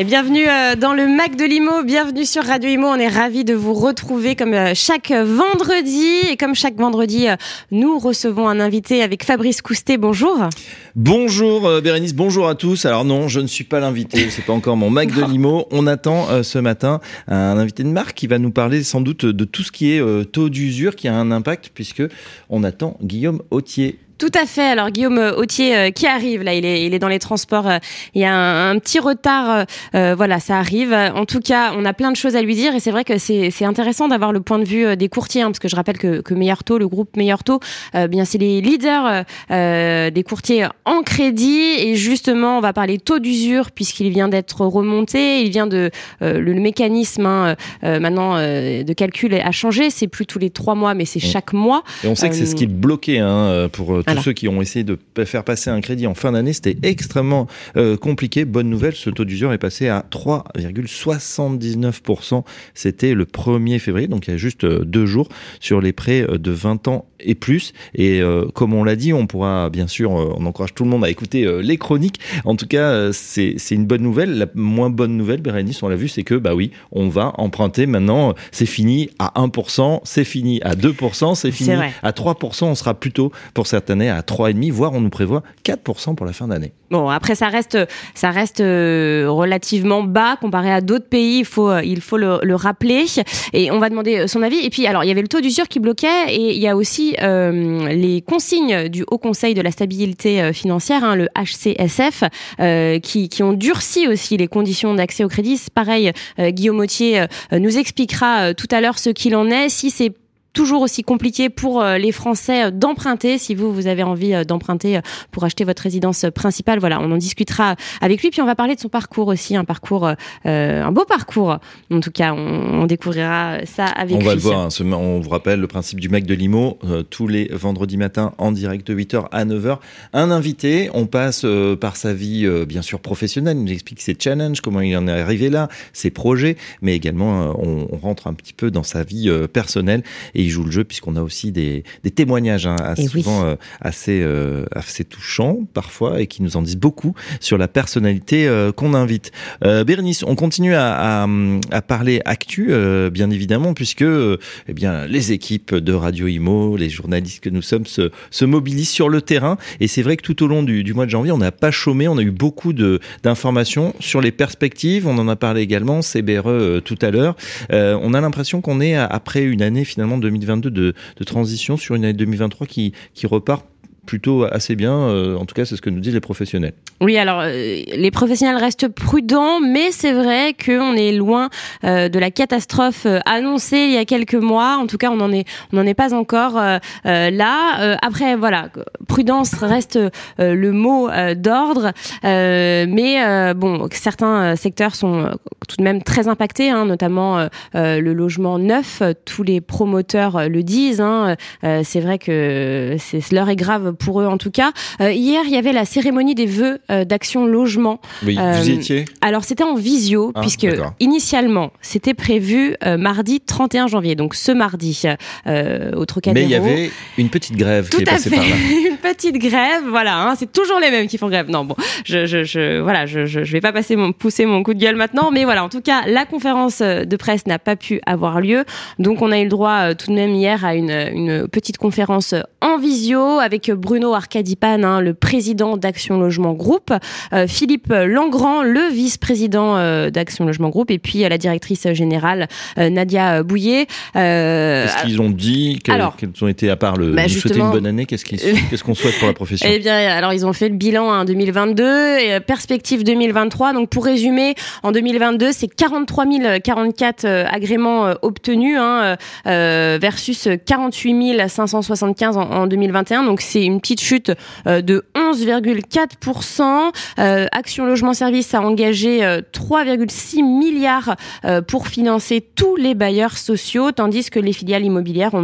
Et bienvenue euh, dans le Mac de l'Imo, bienvenue sur Radio Imo. On est ravis de vous retrouver comme euh, chaque vendredi. Et comme chaque vendredi, euh, nous recevons un invité avec Fabrice Coustet. Bonjour. Bonjour Bérénice, bonjour à tous. Alors non, je ne suis pas l'invité, c'est pas encore mon Mac de Limo. On attend ce matin un invité de marque qui va nous parler sans doute de tout ce qui est taux d'usure qui a un impact puisque on attend Guillaume Autier. Tout à fait. Alors Guillaume Autier euh, qui arrive là, il est, il est dans les transports. Euh, il y a un, petit retard. Euh, voilà, ça arrive. En tout cas, on a plein de choses à lui dire et c'est vrai que c'est intéressant d'avoir le point de vue des courtiers, hein, parce que je rappelle que, que Meilleur Taux, le groupe Meilleur Taux, bien c'est les leaders des courtiers en crédit et justement on va parler taux d'usure puisqu'il vient d'être remonté. Il vient de le, mécanisme hein, maintenant de calcul a changé. C'est plus tous les trois mois, mais c'est chaque mois. Et on sait que c'est ce qui bloquait hein, pour tous ceux qui ont essayé de faire passer un crédit en fin d'année, c'était extrêmement euh, compliqué. Bonne nouvelle, ce taux d'usure est passé à 3,79%. C'était le 1er février, donc il y a juste euh, deux jours, sur les prêts euh, de 20 ans et plus. Et comme on l'a dit, on pourra bien sûr, on encourage tout le monde à écouter les chroniques. En tout cas, c'est une bonne nouvelle. La moins bonne nouvelle, Bérénice, on l'a vu, c'est que bah oui, on va emprunter maintenant. C'est fini à 1%, c'est fini à 2%, c'est fini à 3%. On sera plutôt pour certaines à 3,5, voire on nous prévoit 4% pour la fin d'année. Bon, après ça reste, ça reste euh, relativement bas comparé à d'autres pays. Il faut, euh, il faut le, rappeler. Et on va demander euh, son avis. Et puis, alors, il y avait le taux d'usure qui bloquait, et il y a aussi les consignes du Haut Conseil de la stabilité financière, hein, le HCSF, qui, qui ont durci aussi les conditions d'accès au crédit. Pareil, Guillaume Autier nous expliquera tout à l'heure ce qu'il en est. Si c'est toujours aussi compliqué pour euh, les Français euh, d'emprunter. Si vous, vous avez envie euh, d'emprunter pour acheter votre résidence principale, voilà, on en discutera avec lui. Puis on va parler de son parcours aussi, un parcours, un beau parcours. En tout cas, on, découvrira ça avec lui. On va le voir. Hein, on vous rappelle le principe du mec de Limo, tous les vendredis matins en direct de 8h à 9h. Un invité, on passe par sa vie, bien sûr, professionnelle. Il nous explique ses challenges, comment il en est arrivé là, ses projets, mais également, on, on rentre un petit peu dans sa vie personnelle et il joue le jeu puisqu'on a aussi des, témoignages hein, assez, souvent euh, assez, euh, assez touchants parfois et qui nous en disent beaucoup sur la personnalité euh, qu'on invite. Bérénice, on continue à, à, parler actu, bien évidemment, puisque eh bien les équipes de Radio Imo, les journalistes que nous sommes se, se mobilisent sur le terrain et c'est vrai que tout au long du, du mois de janvier, on n'a pas chômé, on a eu beaucoup d'informations sur les perspectives, on en a parlé également, CBRE tout à l'heure. on a l'impression qu'on est après une année finalement de 2022 de, de transition sur une année 2023 qui, qui repart plutôt assez bien. Euh, en tout cas, c'est ce que nous disent les professionnels. Oui, alors euh, les professionnels restent prudents, mais c'est vrai qu'on est loin euh, de la catastrophe annoncée il y a quelques mois. En tout cas, on n'en est, on n'en est pas encore là. après, voilà, prudence reste le mot d'ordre, mais bon, certains secteurs sont tout de même très impactés, hein, notamment le logement neuf. Tous les promoteurs le disent. Hein. c'est vrai que l'heure est grave pour eux en tout cas. Euh, hier, il y avait la cérémonie des vœux euh, d'Action Logement. Oui, vous y euh, étiez? Alors c'était en visio, ah, puisque initialement, c'était prévu mardi 31 janvier, donc ce mardi au Trocadéro. Mais il y avait une petite grève tout qui est passée fait. par là. une petite grève, voilà, hein, c'est toujours les mêmes qui font grève. Non, bon, je, je, je voilà, je, je, vais pas passer mon, pousser mon coup de gueule maintenant, mais voilà, en tout cas, la conférence de presse n'a pas pu avoir lieu, donc on a eu le droit tout de même hier à une, une petite conférence en visio avec Bruno Arcadipan, hein, le président d'Action Logement Groupe, euh, Philippe Langrand, le vice-président euh, d'Action Logement Groupe, et puis euh, la directrice générale Nadia Bouillet. Qu'est-ce qu'ils ont dit Quels ont été, à part le bah, souhaiter une bonne année, qu'est-ce qu'on souhaite pour la profession Eh bien, alors ils ont fait le bilan en 2022, et perspective 2023. Donc pour résumer, en 2022, c'est 43 044 agréments obtenus hein, versus 48 575 en en 2021. Donc c'est une petite chute de 11,4%. Action Logement Service a engagé 3,6 milliards pour financer tous les bailleurs sociaux, tandis que les filiales immobilières ont,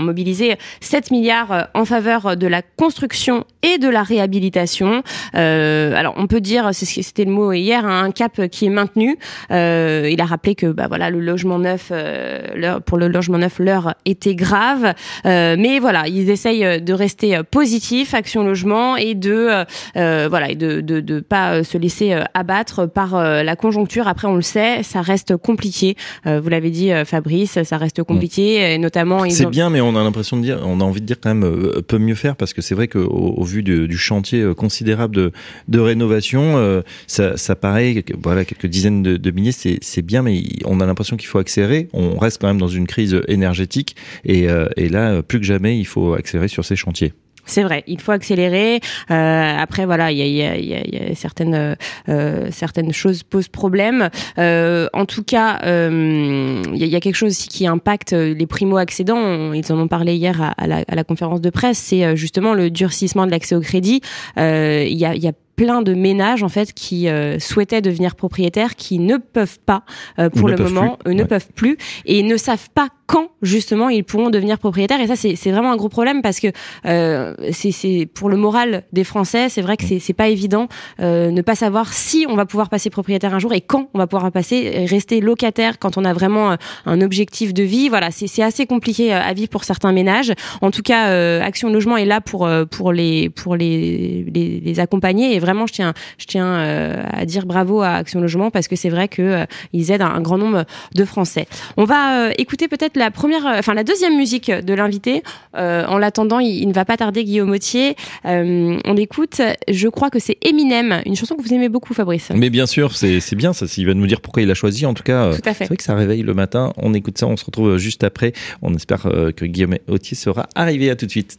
mobilisé 7 milliards en faveur de la construction et de la réhabilitation. alors on peut dire, c'était le mot hier, un cap qui est maintenu. Euh, il a rappelé que bah voilà le logement neuf, euh, pour le logement neuf, l'heure était grave, euh, mais voilà ils essayent de rester positifs, Action Logement, et de voilà et de, de de pas se laisser abattre par la conjoncture. Après on le sait, ça reste compliqué. vous l'avez dit Fabrice, ça reste compliqué, et notamment c'est bien, mais on a l'impression de dire, on a envie de dire quand même peut mieux faire parce que c'est vrai qu'au au vu du, du, chantier considérable de, de rénovation, ça, ça paraît voilà quelques dizaines de, de milliers, c'est bien, mais on a l'impression qu'il faut accélérer. On reste quand même dans une crise énergétique et, euh, et là, plus que jamais, il faut accélérer sur ces chantiers. C'est vrai, il faut accélérer. Euh, après, voilà, il y a, y, a, y a, certaines euh, certaines choses posent problème. Euh, en tout cas, il y, a quelque chose aussi qui impacte les primo accédants. Ils en ont parlé hier à, la, conférence de presse. C'est justement le durcissement de l'accès au crédit. Il y a plein de ménages en fait qui euh, souhaitaient devenir propriétaires qui ne peuvent pas euh, pour le moment euh, ne peuvent plus et ne savent pas quand justement ils pourront devenir propriétaires. Et ça c'est vraiment un gros problème parce que c'est pour le moral des Français c'est vrai que c'est pas évident ne pas savoir si on va pouvoir passer propriétaire un jour et quand on va pouvoir passer rester locataire quand on a vraiment un objectif de vie. Voilà c'est assez compliqué à vivre pour certains ménages. En tout cas Action Logement est là pour pour les pour les, les, les accompagner et vraiment, je tiens, je tiens euh, à dire bravo à Action Logement parce que c'est vrai que euh, ils aident un, grand nombre de Français. On va euh, écouter peut-être la première, enfin la deuxième musique de l'invité. en l'attendant, il, ne va pas tarder, Guillaume Autier. on écoute, je crois que c'est Eminem, une chanson que vous aimez beaucoup, Fabrice. Mais bien sûr, c'est bien ça. S'il va nous dire pourquoi il a choisi, en tout cas, c'est vrai que ça réveille le matin. On écoute ça, on se retrouve juste après. On espère que Guillaume Autier sera arrivé. À tout de suite.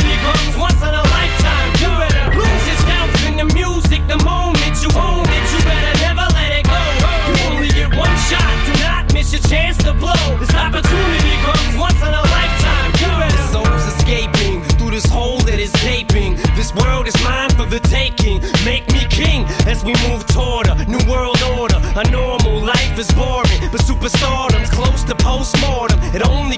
once in a lifetime. You better lose yourself in the music the moment you own it. You better never let it go. You only get one shot. Do not miss your chance to blow. This opportunity comes once in a lifetime. You better. Souls escaping through this hole that is gaping. This world is mine for the taking. Make me king as we move toward a new world order. A normal life is boring, but superstardom's close to postmortem. It only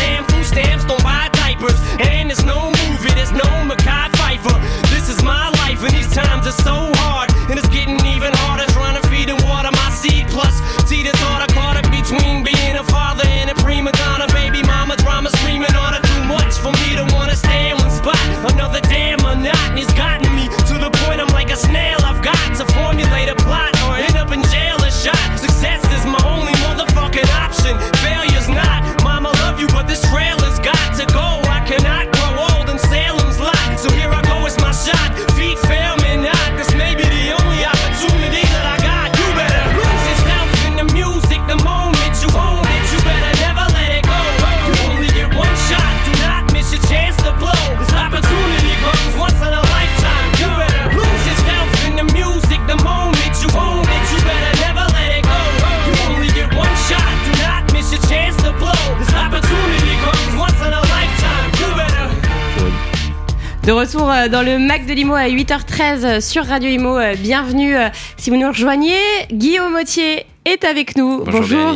So. soul De retour euh, dans le Mac de Limo à 8h13 euh, sur Radio Imo. Euh, Bienvenue si vous nous rejoignez. Guillaume Autier est avec nous. Bonjour.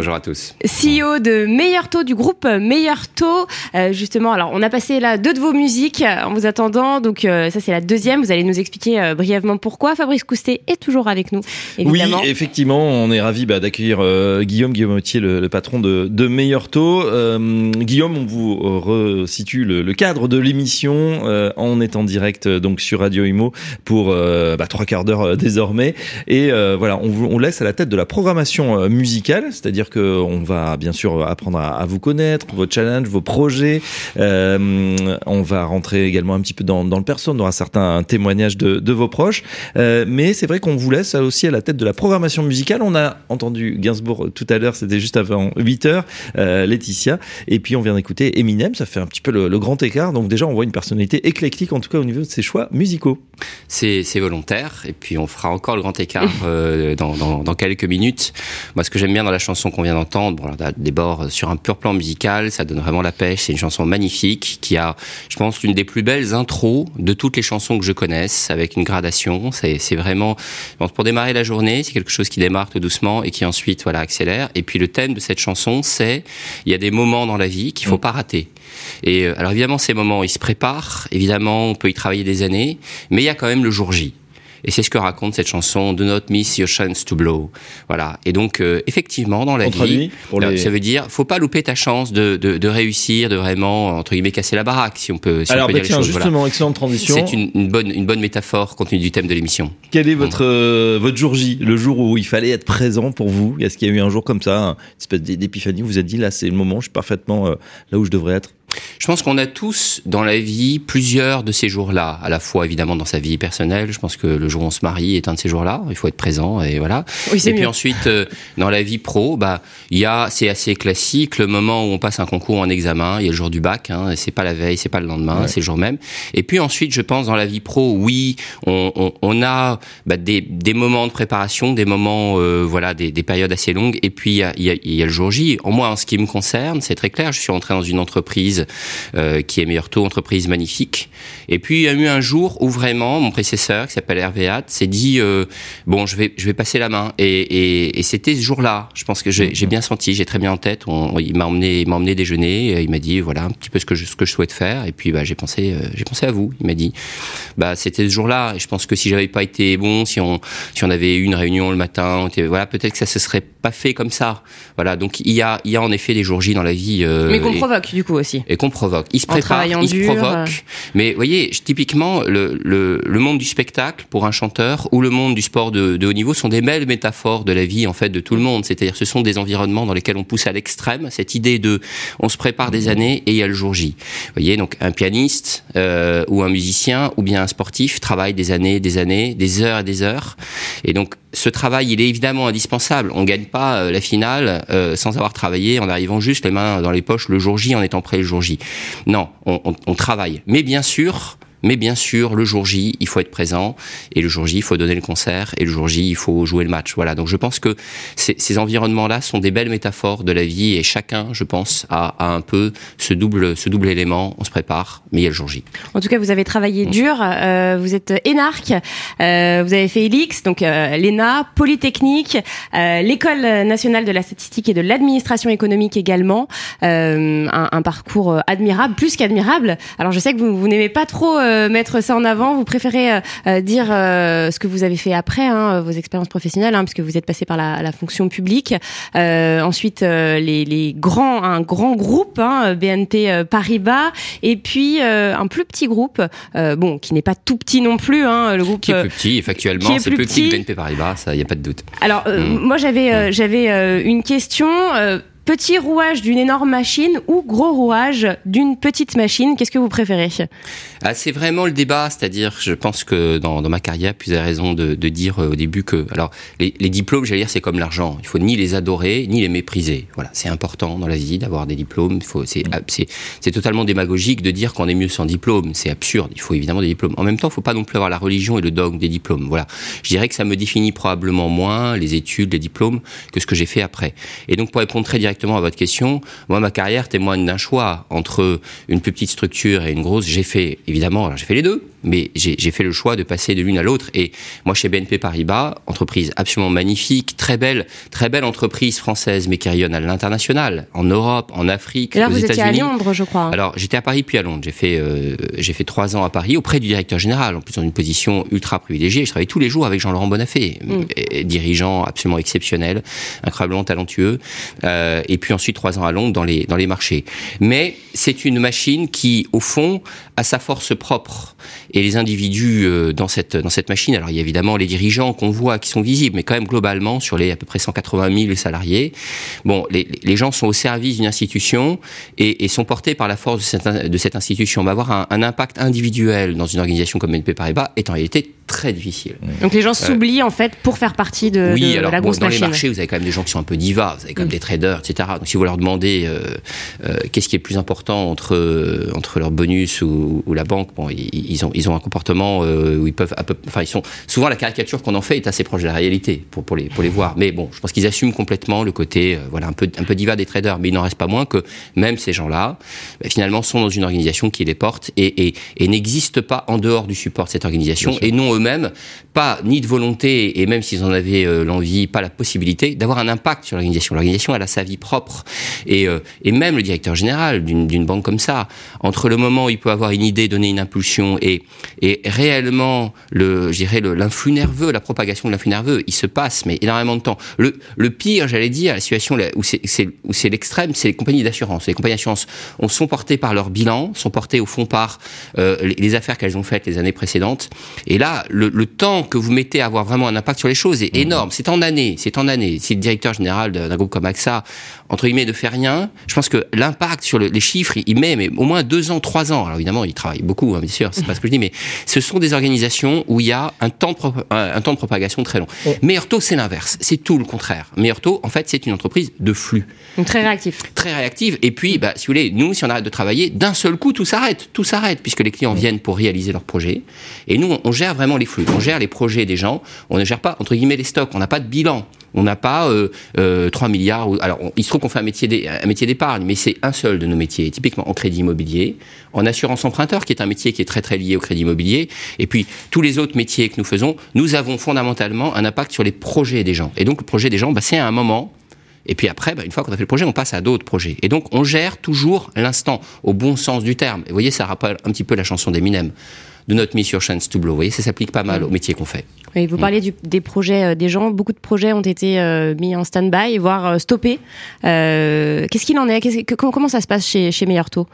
Bonjour à tous. CEO de Meilleur Taux, du groupe Meilleur Taux. Euh, justement, alors on a passé là deux de vos musiques euh, en vous attendant. Donc euh, ça c'est la deuxième. Vous allez nous expliquer euh, brièvement pourquoi. Fabrice Coustet est toujours avec nous, évidemment. Oui, effectivement, on est ravi bah, d'accueillir euh, Guillaume Guillaume Autier, le, le patron de, de Meilleur Taux. Euh, Guillaume, on vous resitue le, le cadre de l'émission. Euh, on est en direct donc sur Radio Imo pour euh, bah, trois quarts d'heure euh, désormais. Et euh, voilà, on vous on laisse à la tête de la programmation euh, musicale, c'est-à-dire que on va bien sûr apprendre à, à vous connaître, vos challenges, vos projets. Euh, on va rentrer également un petit peu dans, dans le perso. On aura certains témoignages de, de vos proches. Euh, mais c'est vrai qu'on vous laisse aussi à la tête de la programmation musicale. On a entendu Gainsbourg tout à l'heure, c'était juste avant 8 heures, euh, Laetitia. Et puis on vient d'écouter Eminem, ça fait un petit peu le, le grand écart. Donc déjà, on voit une personnalité éclectique, en tout cas au niveau de ses choix musicaux. C'est volontaire et puis on fera encore le grand écart euh, dans, dans, dans quelques minutes. Moi, ce que j'aime bien dans la chanson qu'on vient d'entendre, bon, bords sur un pur plan musical, ça donne vraiment la pêche. C'est une chanson magnifique qui a, je pense, l'une des plus belles intros de toutes les chansons que je connaisse, avec une gradation. C'est vraiment, pour démarrer la journée, c'est quelque chose qui démarre tout doucement et qui ensuite, voilà, accélère. Et puis le thème de cette chanson, c'est il y a des moments dans la vie qu'il faut pas rater. Et euh, alors évidemment, ces moments, ils se préparent. Évidemment, on peut y travailler des années, mais il y a quand même le jour J. Et c'est ce que raconte cette chanson Do not miss your chance to blow. Voilà. Et donc euh, effectivement dans la On vie, pour euh, les- ça veut dire faut pas louper ta chance de, de, de réussir, de vraiment entre guillemets casser la baraque si on peut. Si Alors, on peut bah, dire tiens, les choses. Voilà. justement, excellente transition. C'est une, une bonne une bonne métaphore compte tenu du thème de l'émission. Quel est votre euh, votre jour J, le jour où il fallait être présent pour vous? Est-ce qu'il y a eu un jour comme ça, une espèce d'é- d'épiphanie Vous vous êtes dit là, c'est le moment, je suis parfaitement euh, là où je devrais être? Je pense qu'on a tous dans la vie plusieurs de ces jours-là, à la fois évidemment dans sa vie personnelle. Je pense que le jour où on se marie est un de ces jours-là. Il faut être présent et voilà. Oui, c'est et puis ensuite, euh, dans la vie pro, bah il y a, c'est assez classique, le moment où on passe un concours ou un examen. Il y a le jour du bac. Hein, c'est pas la veille, c'est pas le lendemain, Ouais. c'est le jour même. Et puis ensuite, je pense dans la vie pro, oui, on, on, on a bah, des, des moments de préparation, des moments, euh, voilà, des, des périodes assez longues. Et puis il y a, il y, a, il y a le jour J. En moi, en ce qui me concerne, c'est très clair. Je suis entré dans une entreprise euh, qui est meilleur taux, entreprise magnifique. Et puis il y a eu un jour où vraiment mon prédécesseur, qui s'appelle Hervé Hatt, s'est dit euh, bon, je vais, je vais passer la main. Et, et, et c'était ce jour-là. Je pense que j'ai bien senti, j'ai très bien en tête. On, il m'a emmené, il m'a emmené déjeuner. Il m'a dit voilà un petit peu ce que je, ce que je souhaite faire. Et puis bah, j'ai pensé, euh, j'ai pensé à vous. Il m'a dit bah c'était ce jour-là. Et je pense que si j'avais pas été bon, si on, si on avait eu une réunion le matin, était- voilà peut-être que ça se serait pas fait comme ça. Voilà donc il y a, il y a en effet des jours J dans la vie. euh, Mais qu'on provoque du coup aussi. Et qu'on provoque. Il se En prépare, travaillant il se dur, euh. provoque. Mais vous voyez, typiquement, le, le, le monde du spectacle pour un chanteur ou le monde du sport de, de haut niveau sont des belles métaphores de la vie en fait de tout le monde. C'est-à-dire, ce sont des environnements dans lesquels on pousse à l'extrême cette idée de, on se prépare des années et il y a le jour J. Vous voyez, donc un pianiste euh, ou un musicien ou bien un sportif travaille des années, des années, des heures et des heures. Et donc ce travail, il est évidemment indispensable. On gagne pas euh, la finale euh, sans avoir travaillé, en arrivant juste les mains dans les poches le jour J, en étant prêt le jour J. Non, on, on- on travaille. Mais bien sûr, Mais bien sûr, le jour J, il faut être présent. Et le jour J, il faut donner le concert. Et le jour J, il faut jouer le match. Voilà. Donc je pense que ces, ces environnements-là sont des belles métaphores de la vie. Et chacun, je pense, a, a, un peu ce double, ce double élément. On se prépare, mais il y a le jour J. En tout cas, vous avez travaillé dur. Euh, vous êtes énarque. Euh, vous avez fait ELIX, donc euh, l'ENA, Polytechnique, euh, l'École nationale de la statistique et de l'administration économique également. Euh, un, un, parcours admirable, plus qu'admirable. Alors je sais que vous, vous n'aimez pas trop mettre ça en avant. Vous préférez dire ce que vous avez fait après, hein, vos expériences professionnelles, hein, puisque vous êtes passé par la, la fonction publique. ensuite, les, les, grands, un grand groupe, hein, BNP Paribas, et puis un plus petit groupe, bon, qui n'est pas tout petit non plus, hein, le groupe qui est plus petit, factuellement, c'est plus, plus petit que BNP Paribas, ça, il n'y a pas de doute. Alors, euh, mmh. moi, j'avais euh, j'avais euh, une question. Petit rouage d'une énorme machine ou gros rouage d'une petite machine? Qu'est-ce que vous préférez? Ah, C'est vraiment le débat, c'est-à-dire, je pense que dans, ma carrière, vous avez raison de, dire au début que, alors, les, diplômes, j'allais dire, c'est comme l'argent. Il faut ni les adorer, ni les mépriser. Voilà, c'est important dans la vie d'avoir des diplômes. C'est, totalement démagogique de dire qu'on est mieux sans diplôme. C'est absurde. Il faut évidemment des diplômes. En même temps, il ne faut pas non plus avoir la religion et le dogme des diplômes. Voilà, je dirais que ça me définit probablement moins les études, les diplômes que ce que j'ai fait après. Et donc, pour répondre très directement à votre question, moi, ma carrière témoigne d'un choix entre une plus petite structure et une grosse. J'ai fait, évidemment, j'ai fait les deux, mais j'ai fait le choix de passer de l'une à l'autre. Et moi, chez BNP Paribas, entreprise absolument magnifique, très belle, très belle entreprise française, mais qui rayonne à l'international, en Europe, en Afrique, et là, aux vous étiez à Londres, je crois. Alors, j'étais à Paris puis à Londres. J'ai fait, euh, j'ai fait trois ans à Paris auprès du directeur général, en plus dans une position ultra privilégiée. Je travaillais tous les jours avec Jean-Laurent Bonafé, mm. dirigeant absolument exceptionnel, incroyablement talentueux. Euh, et puis ensuite trois ans à Londres dans les, dans les marchés. Mais c'est une machine qui, au fond, a sa force propre. Et les individus euh, dans cette, dans cette machine, alors il y a évidemment les dirigeants qu'on voit qui sont visibles, mais quand même globalement, sur les à peu près 180 000 salariés, bon, les, les gens sont au service d'une institution et, sont portés par la force de cette, de cette institution. Mais avoir un, un impact individuel dans une organisation comme BNP Paribas est en réalité très difficile. Donc les gens s'oublient en fait pour faire partie de, oui, de alors, la grosse bon, dans machine. les marchés, vous avez quand même des gens qui sont un peu divas, vous avez quand même des traders, etc. Donc si vous leur demandez euh, euh, qu'est-ce qui est le plus important entre euh, entre leur bonus ou, ou la banque, bon, ils, ils, ont ils ont un comportement euh, où ils peuvent, peu, enfin ils sont souvent la caricature qu'on en fait est assez proche de la réalité pour pour les pour les voir. Mais bon, je pense qu'ils assument complètement le côté euh, voilà un peu un peu diva des traders, mais il n'en reste pas moins que même ces gens-là, bah, finalement, sont dans une organisation qui les porte et, et, et n'existent pas en dehors du support de cette organisation et non eux-mêmes pas ni de volonté et même s'ils en avaient euh, l'envie, pas la possibilité d'avoir un impact sur l'organisation. L'organisation elle a sa vie propre et, euh, et même le directeur général d'une banque comme ça, entre le moment où il peut avoir une idée, donner une impulsion et, et réellement le, je dirais l'influx nerveux, la propagation de l'influx nerveux, il se passe mais énormément de temps. Le, le pire, j'allais dire, la situation où c'est l'extrême, c'est les compagnies d'assurance. Les compagnies d'assurance sont portées par leur bilan, sont portées au fond par euh, les affaires qu'elles ont faites les années précédentes. Et là, le, le temps que vous mettez à avoir vraiment un impact sur les choses est énorme. C'est en années, c'est en années. Si le directeur général d'un groupe comme AXA, entre guillemets, ne fait rien, je pense que l'impact sur le, les chiffres, il met mais au moins deux ans, trois ans. Alors évidemment, il travaille beaucoup, hein, bien sûr, c'est pas ce que je dis, mais ce sont des organisations où il y a un temps de, un temps de propagation très long. Oh. Meilleur taux, c'est l'inverse. C'est tout le contraire. Meilleur taux, en fait, c'est une entreprise de flux. Donc très réactif. Très réactive. Et puis, bah, si vous voulez, nous, si on arrête de travailler, d'un seul coup, tout s'arrête. Tout s'arrête, puisque les clients viennent pour réaliser leurs projets. Et nous, on, on gère vraiment On gère les projets des gens. On ne gère pas, entre guillemets, les stocks. On n'a pas de bilan. On n'a pas euh, euh, 3 milliards. Ou, alors, on, il se trouve qu'on fait un métier des, un métier d'épargne, mais c'est un seul de nos métiers. Typiquement en crédit immobilier, en assurance emprunteur, qui est un métier qui est très très lié au crédit immobilier, et puis tous les autres métiers que nous faisons, nous avons fondamentalement un impact sur les projets des gens. Et donc le projet des gens, bah, c'est à un moment. Et puis après, bah, une fois qu'on a fait le projet, on passe à d'autres projets. Et donc, on gère toujours l'instant, au bon sens du terme. Et vous voyez, ça rappelle un petit peu la chanson d'Eminem. Do not miss your chance to blow. Vous voyez, ça s'applique pas mal au métier qu'on fait. Oui, vous parliez du, des projets euh, des gens. Beaucoup de projets ont été euh, mis en stand-by, voire euh, stoppés. Qu'est-ce qu'il en est? Que, comment, ça se passe chez, chez Meilleur Taux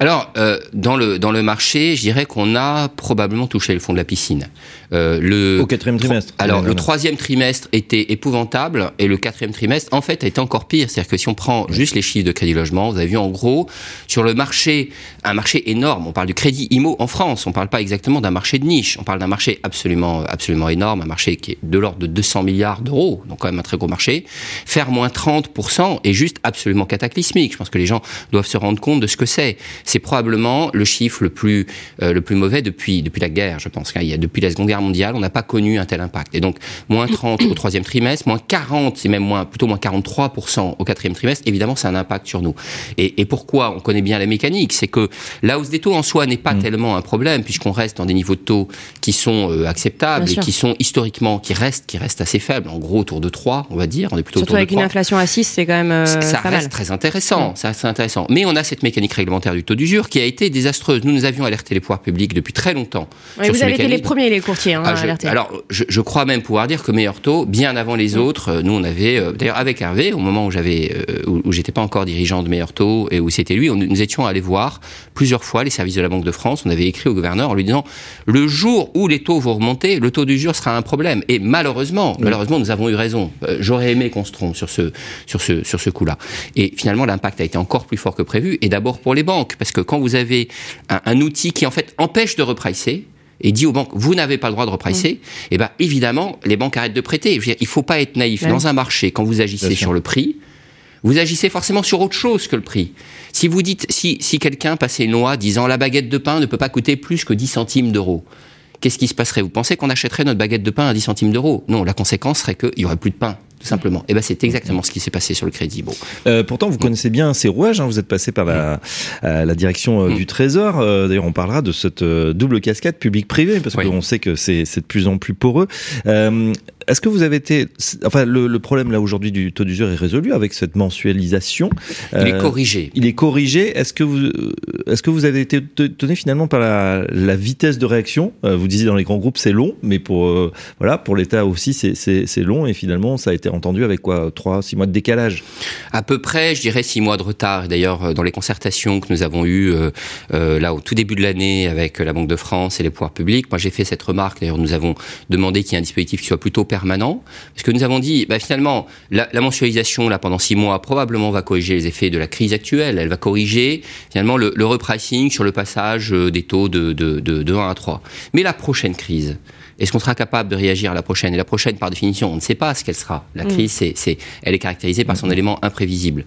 Alors, dans, le, dans le marché, je dirais qu'on a probablement touché le fond de la piscine. Euh, le Au quatrième trimestre. alors, le troisième trimestre était épouvantable et le quatrième trimestre, en fait, a été encore pire. C'est-à-dire que si on prend juste les chiffres de crédit logement, vous avez vu en gros, sur le marché, un marché énorme, on parle du crédit IMO en France, on parle pas exactement d'un marché de niche, on parle d'un marché absolument, absolument énorme, un marché qui est de l'ordre de 200 milliards d'euros, donc quand même un très gros marché. Faire moins 30% est juste absolument cataclysmique. Je pense que les gens doivent se rendre compte de ce que c'est. C'est probablement le chiffre le plus, euh, le plus mauvais depuis, depuis la guerre, je pense. Il y a, depuis la Seconde Guerre mondiale, on n'a pas connu un tel impact. Et donc, moins 30 au troisième trimestre, moins 40, c'est même moins, plutôt moins 43% au quatrième trimestre, évidemment, c'est un impact sur nous. Et, et pourquoi On connaît bien la mécanique, c'est que la hausse des taux en soi n'est pas tellement un problème, puisqu'on reste dans des niveaux de taux qui sont euh, acceptables et qui sont historiquement, qui restent, qui restent assez faibles, en gros autour de 3, on va dire. On est plutôt Surtout autour de avec une 3 inflation à 6, c'est quand même euh, ça pas reste mal. très intéressant, ça reste intéressant. Mais on a cette mécanique réglementaire du taux d'usure qui a été désastreuse. Nous, nous avions alerté les pouvoirs publics depuis très longtemps. Sur vous avez été les premiers, les courtiers, hein, Ah, à je- alors, je, je crois même pouvoir dire que meilleur taux, bien avant les autres, euh, nous on avait, euh, d'ailleurs avec Hervé, au moment où j'avais, euh, où, où j'étais pas encore dirigeant de meilleur taux et où c'était lui, on- nous étions allés voir plusieurs fois les services de la Banque de France. On avait écrit au gouverneur en lui disant le jour où les taux vont remonter, le taux d'usure sera un problème. Et malheureusement, malheureusement, nous avons eu raison. J'aurais aimé qu'on se trompe sur ce, sur ce, sur ce coup-là. Et finalement, l'impact a été encore plus fort que prévu. Et d'abord pour les banques, parce que quand vous avez un, un outil qui en fait empêche de repricer, et dit aux banques vous n'avez pas le droit de repricer, et ben évidemment les banques arrêtent de prêter. Je veux dire, il faut pas être naïf Ouais. dans un marché quand vous agissez sur le prix. Vous agissez forcément sur autre chose que le prix. Si vous dites, si, si quelqu'un passait une loi disant la baguette de pain ne peut pas coûter plus que 10 centimes d'euros, qu'est-ce qui se passerait? Vous pensez qu'on achèterait notre baguette de pain à 10 centimes d'euros? Non, la conséquence serait qu'il y aurait plus de pain, tout simplement. Et ben c'est exactement ce qui s'est passé sur le crédit. Bon, Euh, pourtant, vous connaissez bien ces rouages. hein, vous êtes passé par la, euh, la direction euh, Mm. du Trésor. Euh, D'ailleurs, on parlera de cette double casquette public-privé parce Oui. qu'on sait que c'est c'est de plus en plus poreux. Est-ce que vous avez été, enfin, le, le problème là aujourd'hui du taux d'usure est résolu avec cette mensualisation. il est Euh, corrigé. Il est corrigé. Est-ce que vous, est-ce que vous avez été étonné finalement par la, la vitesse de réaction? Euh, Vous disiez dans les grands groupes c'est long, mais pour euh, voilà pour l'État aussi c'est- c'est c'est long et finalement ça a été entendu avec quoi trois six mois de décalage? À peu près, je dirais six mois de retard. Et D'ailleurs, dans les concertations que nous avons eues là au tout début de l'année avec la Banque de France et les pouvoirs publics, moi j'ai fait cette remarque. D'ailleurs, nous avons demandé qu'il y ait un dispositif qui soit plutôt permanent, parce que nous avons dit, bah, finalement, la, mensualisation pendant six mois probablement va corriger les effets de la crise actuelle. Elle va corriger finalement le, repricing sur le passage euh, des taux de, de, de, de 1 à 3. Mais la prochaine crise. Est-ce qu'on sera capable de réagir à la prochaine Et la prochaine, par définition, on ne sait pas ce qu'elle sera. La crise, c'est, c'est, elle est caractérisée par son élément imprévisible.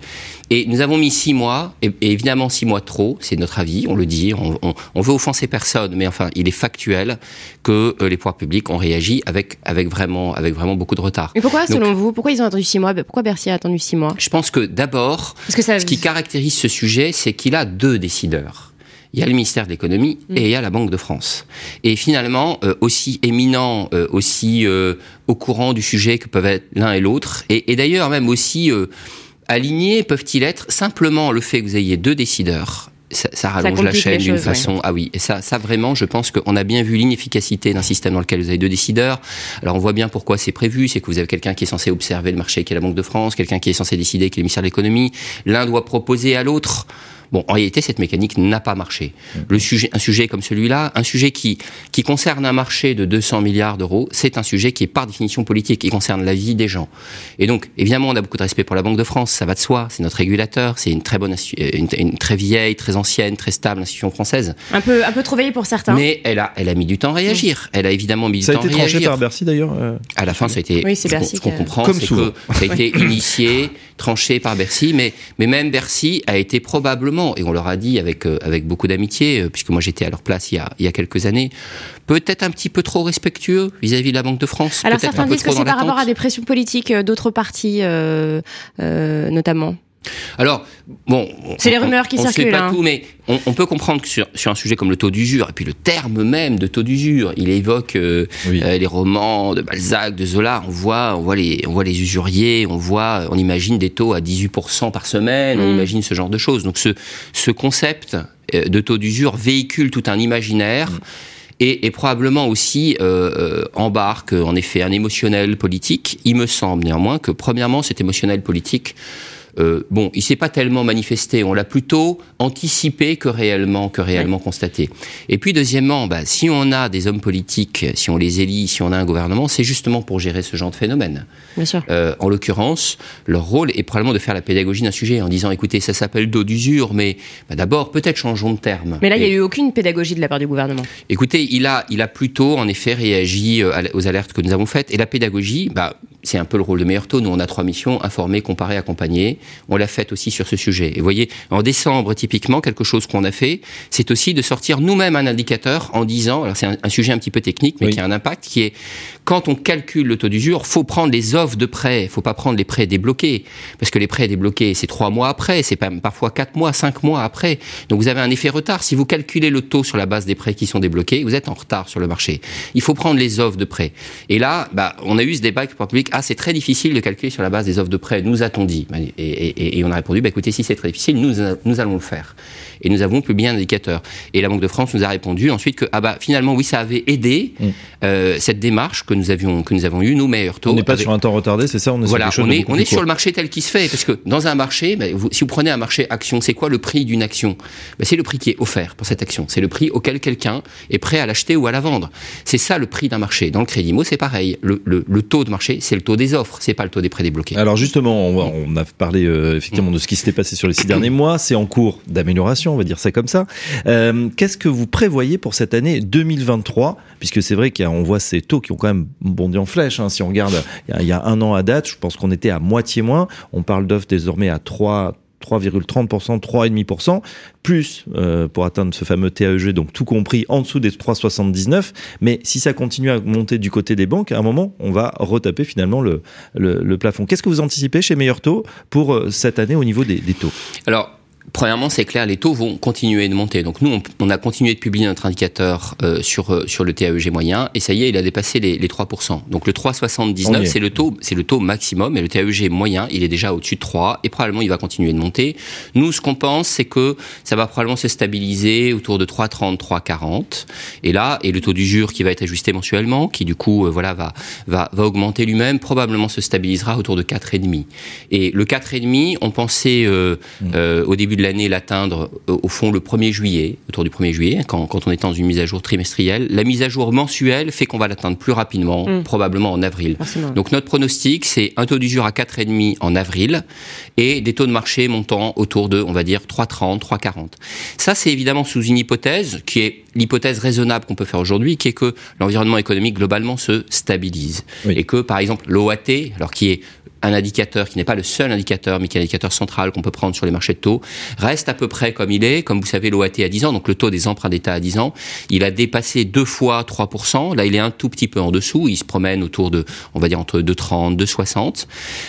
Et nous avons mis six mois, et, et évidemment six mois trop, c'est notre avis, on le dit, on, on, on veut offenser personne, mais enfin, il est factuel que euh, les pouvoirs publics ont réagi avec, avec, vraiment, avec vraiment beaucoup de retard. Mais pourquoi, Donc- selon vous, pourquoi ils ont attendu six mois? Pourquoi Bercy a attendu six mois? Je pense que d'abord, Parce que ça. ce qui caractérise ce sujet, c'est qu'il a deux décideurs. Il y a le ministère de l'économie Mm. et il y a la Banque de France. Et finalement, euh, aussi éminents, euh, aussi euh, au courant du sujet que peuvent être l'un et l'autre, et, et d'ailleurs même aussi euh, alignés peuvent-ils être simplement le fait que vous ayez deux décideurs. Ça, ça rallonge la chaîne d'une ouais. façon. Ah oui, et ça, ça vraiment, je pense qu'on a bien vu l'inefficacité d'un système dans lequel vous avez deux décideurs. Alors on voit bien pourquoi c'est prévu, c'est que vous avez quelqu'un qui est censé observer le marché, qui est la Banque de France, quelqu'un qui est censé décider, qui est le ministère de l'économie. L'un doit proposer à l'autre. Bon, en réalité, cette mécanique n'a pas marché. Le sujet, un sujet comme celui-là, un sujet qui, qui concerne un marché de 200 milliards d'euros, c'est un sujet qui est par définition politique, qui concerne la vie des gens. Et donc, évidemment, on a beaucoup de respect pour la Banque de France, ça va de soi, c'est notre régulateur, c'est une très bonne, euh, une, une très vieille, très ancienne, très stable institution française. Un peu, un peu trop veillé pour certains. Mais elle a, elle a mis du temps à réagir. Elle a évidemment mis du Ça a temps été à tranché réagir. par Bercy d'ailleurs. euh. À la fin, ça a été. Oui, c'est ce qu'on- Bercy Ce qu'on qui a- comprend, c'est que ça a été initié, tranché par Bercy, mais, mais même Bercy a été probablement, et on leur a dit avec, euh, avec beaucoup d'amitié, euh, puisque moi j'étais à leur place il y a, il y a quelques années, peut-être un petit peu trop respectueux vis-à-vis de la Banque de France. Alors certains un disent que c'est par rapport à des pressions politiques euh, d'autres partis, euh, euh, notamment. Alors, bon. C'est les on- rumeurs qui on circulent, sait pas hein. tout, mais on, on peut comprendre que sur, sur un sujet comme le taux d'usure, et puis le terme même de taux d'usure, il évoque euh, Oui. euh, les romans de Balzac, de Zola, on voit, on voit les, on voit les usuriers, on voit, on imagine des taux à 18% par semaine, on Mm. imagine ce genre de choses. Donc ce, ce concept euh, de taux d'usure véhicule tout un imaginaire. Et, et probablement aussi euh, embarque en effet un émotionnel politique. Il me semble néanmoins que premièrement cet émotionnel politique euh, bon, il s'est pas tellement manifesté. On l'a plutôt anticipé que réellement, que réellement constaté. Et puis deuxièmement, bah, si on a des hommes politiques, si on les élit, si on a un gouvernement, c'est justement pour gérer ce genre de phénomène. Bien sûr. Euh, en l'occurrence, leur rôle est probablement de faire la pédagogie d'un sujet en disant, écoutez, ça s'appelle dos d'usure, mais bah, d'abord peut-être changeons de terme. Mais là, il n'y a eu aucune pédagogie de la part du gouvernement. Écoutez, il a, il a plutôt en effet réagi euh, aux alertes que nous avons faites. Et la pédagogie, bah, c'est un peu le rôle de meilleur taux. Nous, on a trois missions informer, comparer, accompagner. On l'a fait aussi sur ce sujet. Et vous voyez, en décembre, typiquement, quelque chose qu'on a fait, c'est aussi de sortir nous-mêmes un indicateur en disant, alors c'est un, un sujet un petit peu technique, mais Oui. qui a un impact, qui est quand on calcule le taux d'usure, faut prendre les offres de prêts, faut pas prendre les prêts débloqués, parce que les prêts débloqués, c'est trois mois après, c'est parfois quatre mois, cinq mois après. Donc vous avez un effet retard. Si vous calculez le taux sur la base des prêts qui sont débloqués, vous êtes en retard sur le marché. Il faut prendre les offres de prêts. Et là, bah, on a eu ce débat avec le public. Ah, c'est très difficile de calculer sur la base des offres de prêts. Nous a-t-on dit et, et- et- et on a répondu, bah, écoutez, si c'est très difficile, nous, nous allons le faire. Et nous avons publié un indicateur. Et la Banque de France nous a répondu ensuite que, ah bah, finalement, oui, ça avait aidé euh, cette démarche que nous avions que nous avons eue, nous, meilleurs taux. On n'est pas avec- sur un temps retardé, c'est ça On est voilà, sur on est, on est sur le marché tel qu'il se fait, parce que dans un marché, ben, vous- si vous prenez un marché action, c'est quoi le prix d'une action? Ben, C'est le prix qui est offert pour cette action. C'est le prix auquel quelqu'un est prêt à l'acheter ou à la vendre. C'est ça le prix d'un marché. Dans le crédit IMO, c'est pareil. Le, le- le taux de marché, c'est le taux des offres, c'est pas le taux des prêts débloqués. Alors justement, on, va- on a parlé euh, effectivement de ce qui s'était passé sur les six derniers mois. C'est en cours d'amélioration, on va dire ça comme ça. Euh, Qu'est-ce que vous prévoyez pour cette année 2023 Puisque c'est vrai qu'on voit ces taux qui ont quand même bondi en flèche. hein. Si on regarde il y, a, un an à date, je pense qu'on était à moitié moins. On parle d'offres désormais à 3 3,30%, 3,5%, plus euh, pour atteindre ce fameux TAEG, donc tout compris en dessous des 3,79. Mais si ça continue à monter du côté des banques, à un moment, on va retaper finalement le, le, le plafond. Qu'est-ce que vous anticipez chez Meilleur Taux pour euh, cette année au niveau des, des taux? Alors, premièrement, c'est clair, les taux vont continuer de monter. Donc nous, on, on a continué de publier notre indicateur euh, sur euh, sur le TAEG moyen, et ça y est, il a dépassé les, les 3%. Donc le On y 3,79, est. c'est le taux, c'est le taux maximum, et le TAEG moyen, il est déjà au-dessus de 3, et probablement il va continuer de monter. Nous, ce qu'on pense, c'est que ça va probablement se stabiliser autour de 3,30, 3,40. Et là, et le taux d'usure qui va être ajusté mensuellement, qui du coup, euh, voilà, va va va augmenter lui-même, probablement se stabilisera autour de 4,5. Et le 4,5, on pensait euh, euh, au début de l'année l'atteindre euh, au fond le 1er juillet, autour du 1er juillet, quand, quand on est dans une mise à jour trimestrielle. La mise à jour mensuelle fait qu'on va l'atteindre plus rapidement, Mm. probablement en avril. Donc notre pronostic, c'est un taux d'usure à 4,5 en avril et des taux de marché montant autour de, on va dire, 3,30, 3,40. Ça, c'est évidemment sous une hypothèse qui est l'hypothèse raisonnable qu'on peut faire aujourd'hui, qui est que l'environnement économique globalement se stabilise. Oui. Et que, par exemple, l'OAT, alors qui est un indicateur qui n'est pas le seul indicateur, mais qui est un indicateur central qu'on peut prendre sur les marchés de taux, reste à peu près comme il est. Comme vous savez, l'OAT à 10 ans, donc le taux des emprunts d'État à 10 ans, il a dépassé deux fois 3%. Là, il est un tout petit peu en dessous. Il se promène autour de, on va dire, entre 2,30, 2,60.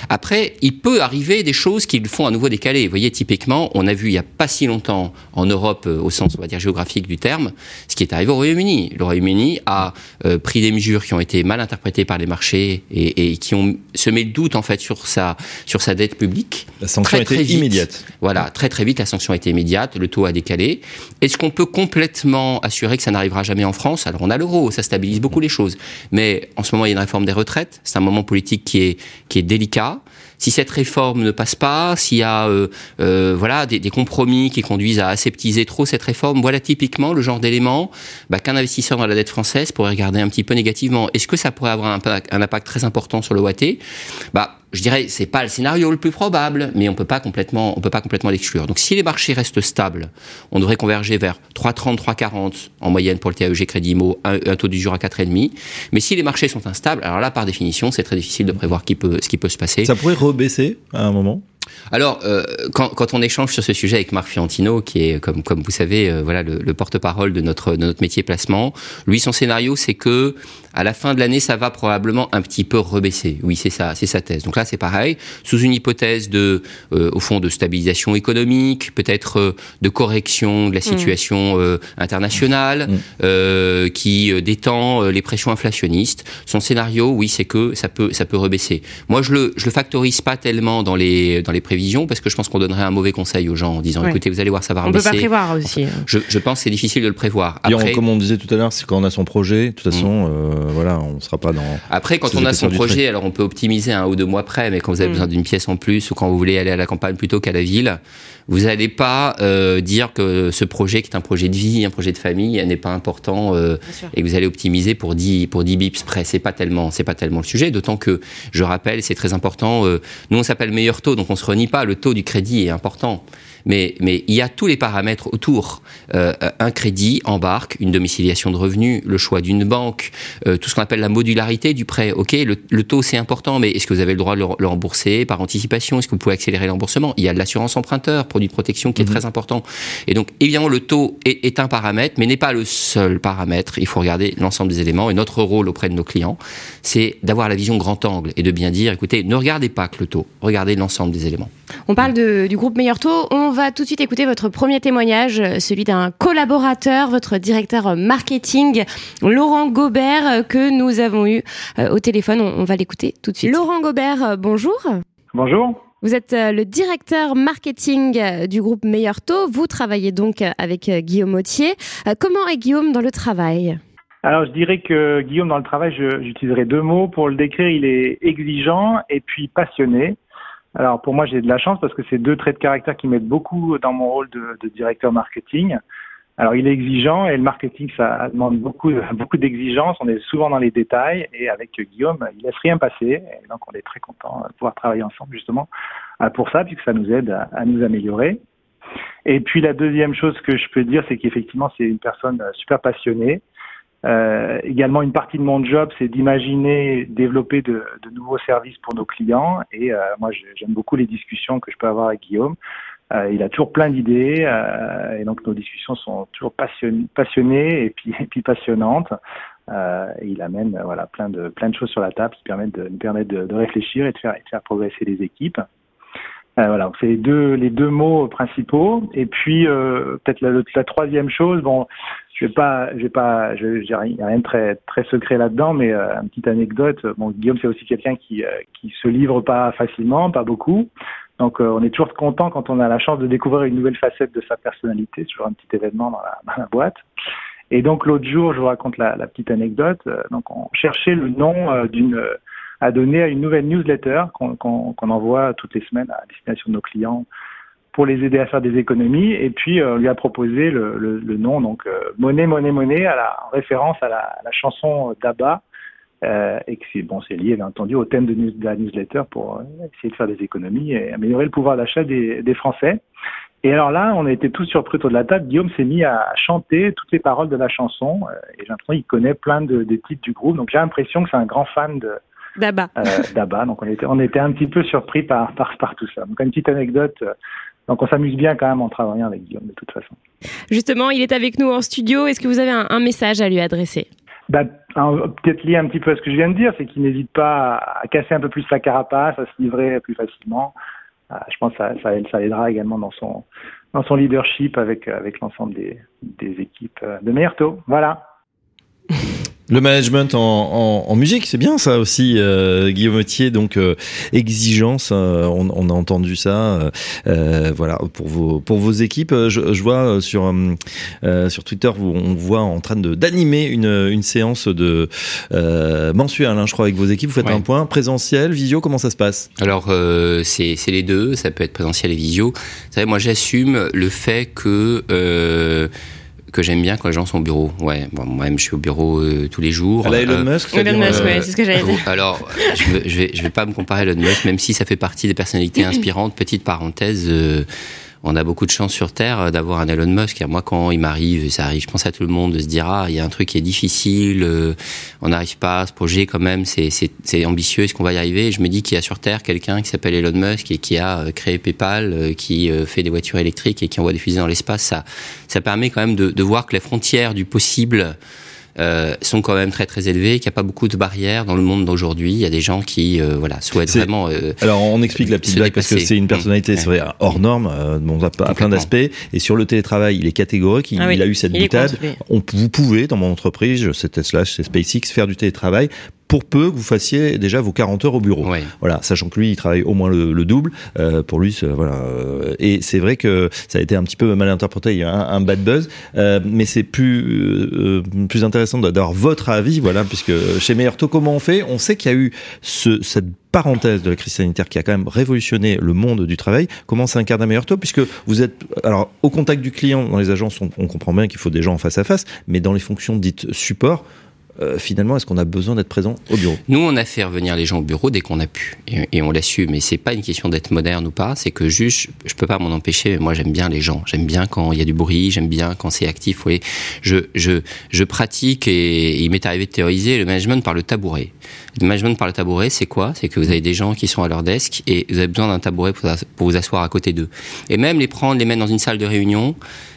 Après, il peut arriver des choses qui le font à nouveau décaler. Vous voyez, typiquement, on a vu il n'y a pas si longtemps en Europe, euh, au sens, on va dire, géographique du terme, ce qui est arrivé au Royaume-Uni. Le Royaume-Uni a euh, pris des mesures qui ont été mal interprétées par les marchés et, et qui ont semé le doute, en fait, sur sa, sur sa dette publique. La sanction Très, était très vite. immédiate. Voilà, très très vite, la sanction a été immédiate, le taux a décalé. Est-ce qu'on peut complètement assurer que ça n'arrivera jamais en France? Alors on a l'euro, ça stabilise beaucoup les choses. Mais en ce moment, il y a une réforme des retraites. C'est un moment politique qui est, qui est délicat. Si cette réforme ne passe pas, s'il y a euh, euh, voilà des, des compromis qui conduisent à aseptiser trop cette réforme, voilà typiquement le genre d'élément bah, qu'un investisseur dans la dette française pourrait regarder un petit peu négativement. Est-ce que ça pourrait avoir un impact, un impact très important sur le OAT Bah, je dirais c'est pas le scénario le plus probable, mais on peut pas complètement on peut pas complètement l'exclure. Donc si les marchés restent stables, on devrait converger vers 3,30 3,40 en moyenne pour le TAEG Crédit Immo, un, un taux d'usure à 4,5. Mais si les marchés sont instables, alors là par définition, c'est très difficile de prévoir qui peut, ce qui peut se passer. Ça pourrait rebaisser à un moment? Alors, euh, quand, quand on échange sur ce sujet avec Marc Fiantino, qui est, comme, comme vous savez, euh, voilà le, le porte-parole de notre, de notre métier placement, lui, son scénario, c'est que à la fin de l'année, ça va probablement un petit peu rebaisser. Oui, c'est ça, c'est sa thèse. Donc là, c'est pareil, sous une hypothèse de, euh, au fond, de stabilisation économique, peut-être euh, de correction de la situation euh, internationale, Mm. euh, qui euh, détend euh, les pressions inflationnistes. Son scénario, oui, c'est que ça peut, ça peut rebaisser. Moi, je le, je le factorise pas tellement dans les, dans les prévisions parce que je pense qu'on donnerait un mauvais conseil aux gens en disant, Ouais. écoutez, vous allez voir, ça va On peut rebaisser. pas prévoir aussi. Je, je pense que c'est difficile de le prévoir. On- Après, comme on disait tout à l'heure, c'est quand on a son projet, de toute façon, euh, voilà, on sera pas dans. Après, quand on a son projet, trait. alors on peut optimiser un ou deux mois près, mais quand vous avez Mm. besoin d'une pièce en plus ou quand vous voulez aller à la campagne plutôt qu'à la ville, vous n'allez pas euh, dire que ce projet, qui est un projet de vie, un projet de famille, n'est pas important euh, et que vous allez optimiser pour 10 pour 10 bips près. C'est pas tellement c'est pas tellement le sujet. D'autant que je rappelle, c'est très important. euh, nous, on s'appelle meilleur taux, donc on se renie pas. Le taux du crédit est important. Mais, mais il y a tous les paramètres autour. Euh, un crédit embarque une domiciliation de revenus, le choix d'une banque, euh, tout ce qu'on appelle la modularité du prêt. Ok, le, le taux c'est important, mais est-ce que vous avez le droit de le, le rembourser par anticipation? Est-ce que vous pouvez accélérer le remboursement? Il y a de l'assurance emprunteur, produit de protection qui est très important. Et donc évidemment le taux est, est un paramètre, mais n'est pas le seul paramètre. Il faut regarder l'ensemble des éléments. Et notre rôle auprès de nos clients, c'est d'avoir la vision grand angle et de bien dire, écoutez, ne regardez pas que le taux, regardez l'ensemble des éléments. On parle de- du groupe Meilleur Taux. On va tout de suite écouter votre premier témoignage, euh, celui d'un collaborateur, votre directeur marketing, Laurent Gobert, euh, que nous avons eu euh, au téléphone. On, on va l'écouter tout de suite. Laurent Gobert, euh, bonjour. Bonjour. Vous êtes euh, le directeur marketing euh, du groupe Meilleur Taux. Vous travaillez donc euh, avec euh, Guillaume Autier. Euh, Comment est Guillaume dans le travail? Alors, je dirais que Guillaume, dans le travail, j'utiliserai deux mots pour le décrire. Il est exigeant et puis passionné. Alors, pour moi, j'ai de la chance parce que c'est deux traits de caractère qui m'aident beaucoup dans mon rôle de, directeur marketing. Alors, il est exigeant et le marketing, ça demande beaucoup, beaucoup d'exigence. On est souvent dans les détails et avec Guillaume, il laisse rien passer. Et donc, on est très content de pouvoir travailler ensemble justement euh, pour ça, puisque ça nous aide à, à nous améliorer. Et puis la deuxième chose que je peux dire, c'est qu'effectivement, c'est une personne euh, super passionnée. Euh, également, une partie de mon job, c'est d'imaginer, développer de, de nouveaux services pour nos clients. Et euh, moi, j'aime beaucoup les discussions que je peux avoir avec Guillaume. Euh, il a toujours plein d'idées, euh, et donc nos discussions sont toujours passionn- passionnées et puis, et puis passionnantes. Euh, et il amène voilà plein de plein de choses sur la table qui permettent de nous permettent de, de réfléchir et de faire et de faire progresser les équipes. Euh, voilà, c'est les deux les deux mots principaux. Et puis euh, peut-être la, la troisième chose, bon, je vais pas, je vais pas, je, a rien de très très secret là-dedans, mais euh, une petite anecdote. Bon, Guillaume c'est aussi quelqu'un qui euh, qui se livre pas facilement, pas beaucoup. Donc euh, on est toujours content quand on a la chance de découvrir une nouvelle facette de sa personnalité. C'est toujours un petit événement dans la, dans la boîte. Et donc l'autre jour, je vous raconte la, la petite anecdote. Euh, donc on cherchait le nom d'une à donner à une nouvelle newsletter qu'on envoie toutes les semaines à destination de nos clients pour les aider à faire des économies. Et puis euh, on lui a proposé le, nom donc euh, monnaie monnaie monnaie en référence à la, chanson d'Abba. Euh, et que c'est bon, lié bien entendu au thème de, news- la newsletter pour euh, essayer de faire des économies et améliorer le pouvoir d'achat des, Français. Et alors là, on a été tous surpris autour de la table. Guillaume s'est mis à chanter toutes les paroles de la chanson euh, et j'ai l'impression qu'il connaît plein de, des titres du groupe. Donc j'ai l'impression que c'est un grand fan de D'Abba. euh, d'Abba. Donc on était, on était un petit peu surpris par, par, par tout ça. Donc une petite anecdote. euh, donc on s'amuse bien quand même en travaillant avec Guillaume de toute façon. Justement, il est avec nous en studio. Est-ce que vous avez un, un message à lui adresser? Bah, peut-être lié un petit peu à ce que je viens de dire, c'est qu'il n'hésite pas à, casser un peu plus sa carapace, à se livrer plus facilement. Euh, je pense que ça, ça, ça aidera également dans son, dans son leadership avec, avec l'ensemble des, des équipes de Meilleur Voilà. Le management en, en, en musique, c'est bien ça aussi, euh, Guillaume Autier. Donc euh, exigence, euh, on, on a entendu ça. euh, euh, voilà pour vos pour vos équipes. Euh, Je, je vois sur sur Twitter, on voit en train de d'animer une une séance de euh, mensuelle, hein, je crois, avec vos équipes. Vous faites Ouais. un point présentiel, visio. Comment ça se passe? Alors euh, c'est c'est les deux, ça peut être présentiel et visio. Vous savez, moi j'assume le fait que euh, que j'aime bien quand les gens sont au bureau. Ouais, bon, moi-même je suis au bureau euh, tous les jours. À la Elon Euh, Musk. Elon Musk, euh, ouais, c'est ce que j'allais dire. alors, je, je vais, je vais pas me comparer à Elon Musk, même si ça fait partie des personnalités inspirantes. Petite parenthèse, euh, on a beaucoup de chance sur Terre euh, d'avoir un Elon Musk. Et moi, quand il m'arrive, ça arrive, je pense à tout le monde de se dire ah, il y a un truc qui est difficile, euh, on n'arrive pas à ce projet quand même, c'est ambitieux, est-ce qu'on va y arriver? Et Je me dis qu'il y a sur Terre quelqu'un qui s'appelle Elon Musk et qui a euh, créé PayPal, qui fait des voitures électriques et qui envoie des fusées dans l'espace. Ça, ça permet quand même de, de voir que les frontières du possible euh, sont quand même très très élevées, qu'il n'y a pas beaucoup de barrières dans le monde d'aujourd'hui. Il y a des gens qui euh, voilà souhaitent vraiment. euh, Alors on explique la petite blague parce que c'est une personnalité, Mmh. c'est vrai, hors norme, euh, bon, à, à plein d'aspects. Et sur le télétravail, il est catégorique. Il, Ah oui, il a eu cette boutade. On, vous pouvez, dans mon entreprise, c'est Tesla, c'est SpaceX, faire du télétravail pour peu que vous fassiez déjà vos 40 heures au bureau. Voilà, sachant que lui, il travaille au moins le, le double. Euh, pour lui, voilà. euh, Et c'est vrai que ça a été un petit peu mal interprété. Il y a un, un bad buzz, euh, mais c'est plus euh, plus intéressant d'avoir votre avis, voilà, puisque chez Meilleur comment on fait? On sait qu'il y a eu ce, cette parenthèse de la crise sanitaire qui a quand même révolutionné le monde du travail. Comment s'incarne un meilleur taux? Puisque vous êtes alors au contact du client dans les agences, on, on comprend bien qu'il faut des gens en face à face, mais dans les fonctions dites support, euh, finalement, est-ce qu'on a besoin d'être présent au bureau? Nous, on a fait revenir les gens au bureau dès qu'on a pu, et, et on l'a su. Mais c'est pas une question d'être moderne ou pas. C'est que juste, je peux pas m'en empêcher. Mais moi, j'aime bien les gens. J'aime bien quand il y a du bruit. J'aime bien quand c'est actif. Vous je, je, je pratique et il m'est arrivé de théoriser le management par le tabouret. Le management par le tabouret, c'est quoi? C'est que vous avez des gens qui sont à leur desk et vous avez besoin d'un tabouret pour, pour vous asseoir à côté d'eux. Et même les prendre, les mettre dans une salle de réunion,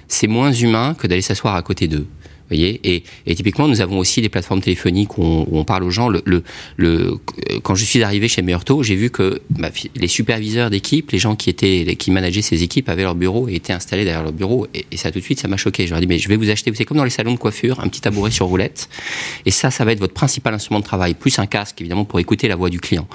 c'est moins humain que d'aller s'asseoir à côté d'eux. Voyez et, et typiquement, nous avons aussi des plateformes téléphoniques où on, où on parle aux gens. Le, le, le, quand je suis arrivé chez Meurto, j'ai vu que bah, les superviseurs d'équipe, les gens qui étaient, qui manageaient ces équipes, avaient leur bureau et étaient installés derrière leur bureau. Et, ça, tout de suite, ça m'a choqué. Je leur ai dit, mais je vais vous acheter, c'est comme dans les salons de coiffure, un petit tabouret sur roulette. Et ça, ça va être votre principal instrument de travail, plus un casque, évidemment, pour écouter la voix du client.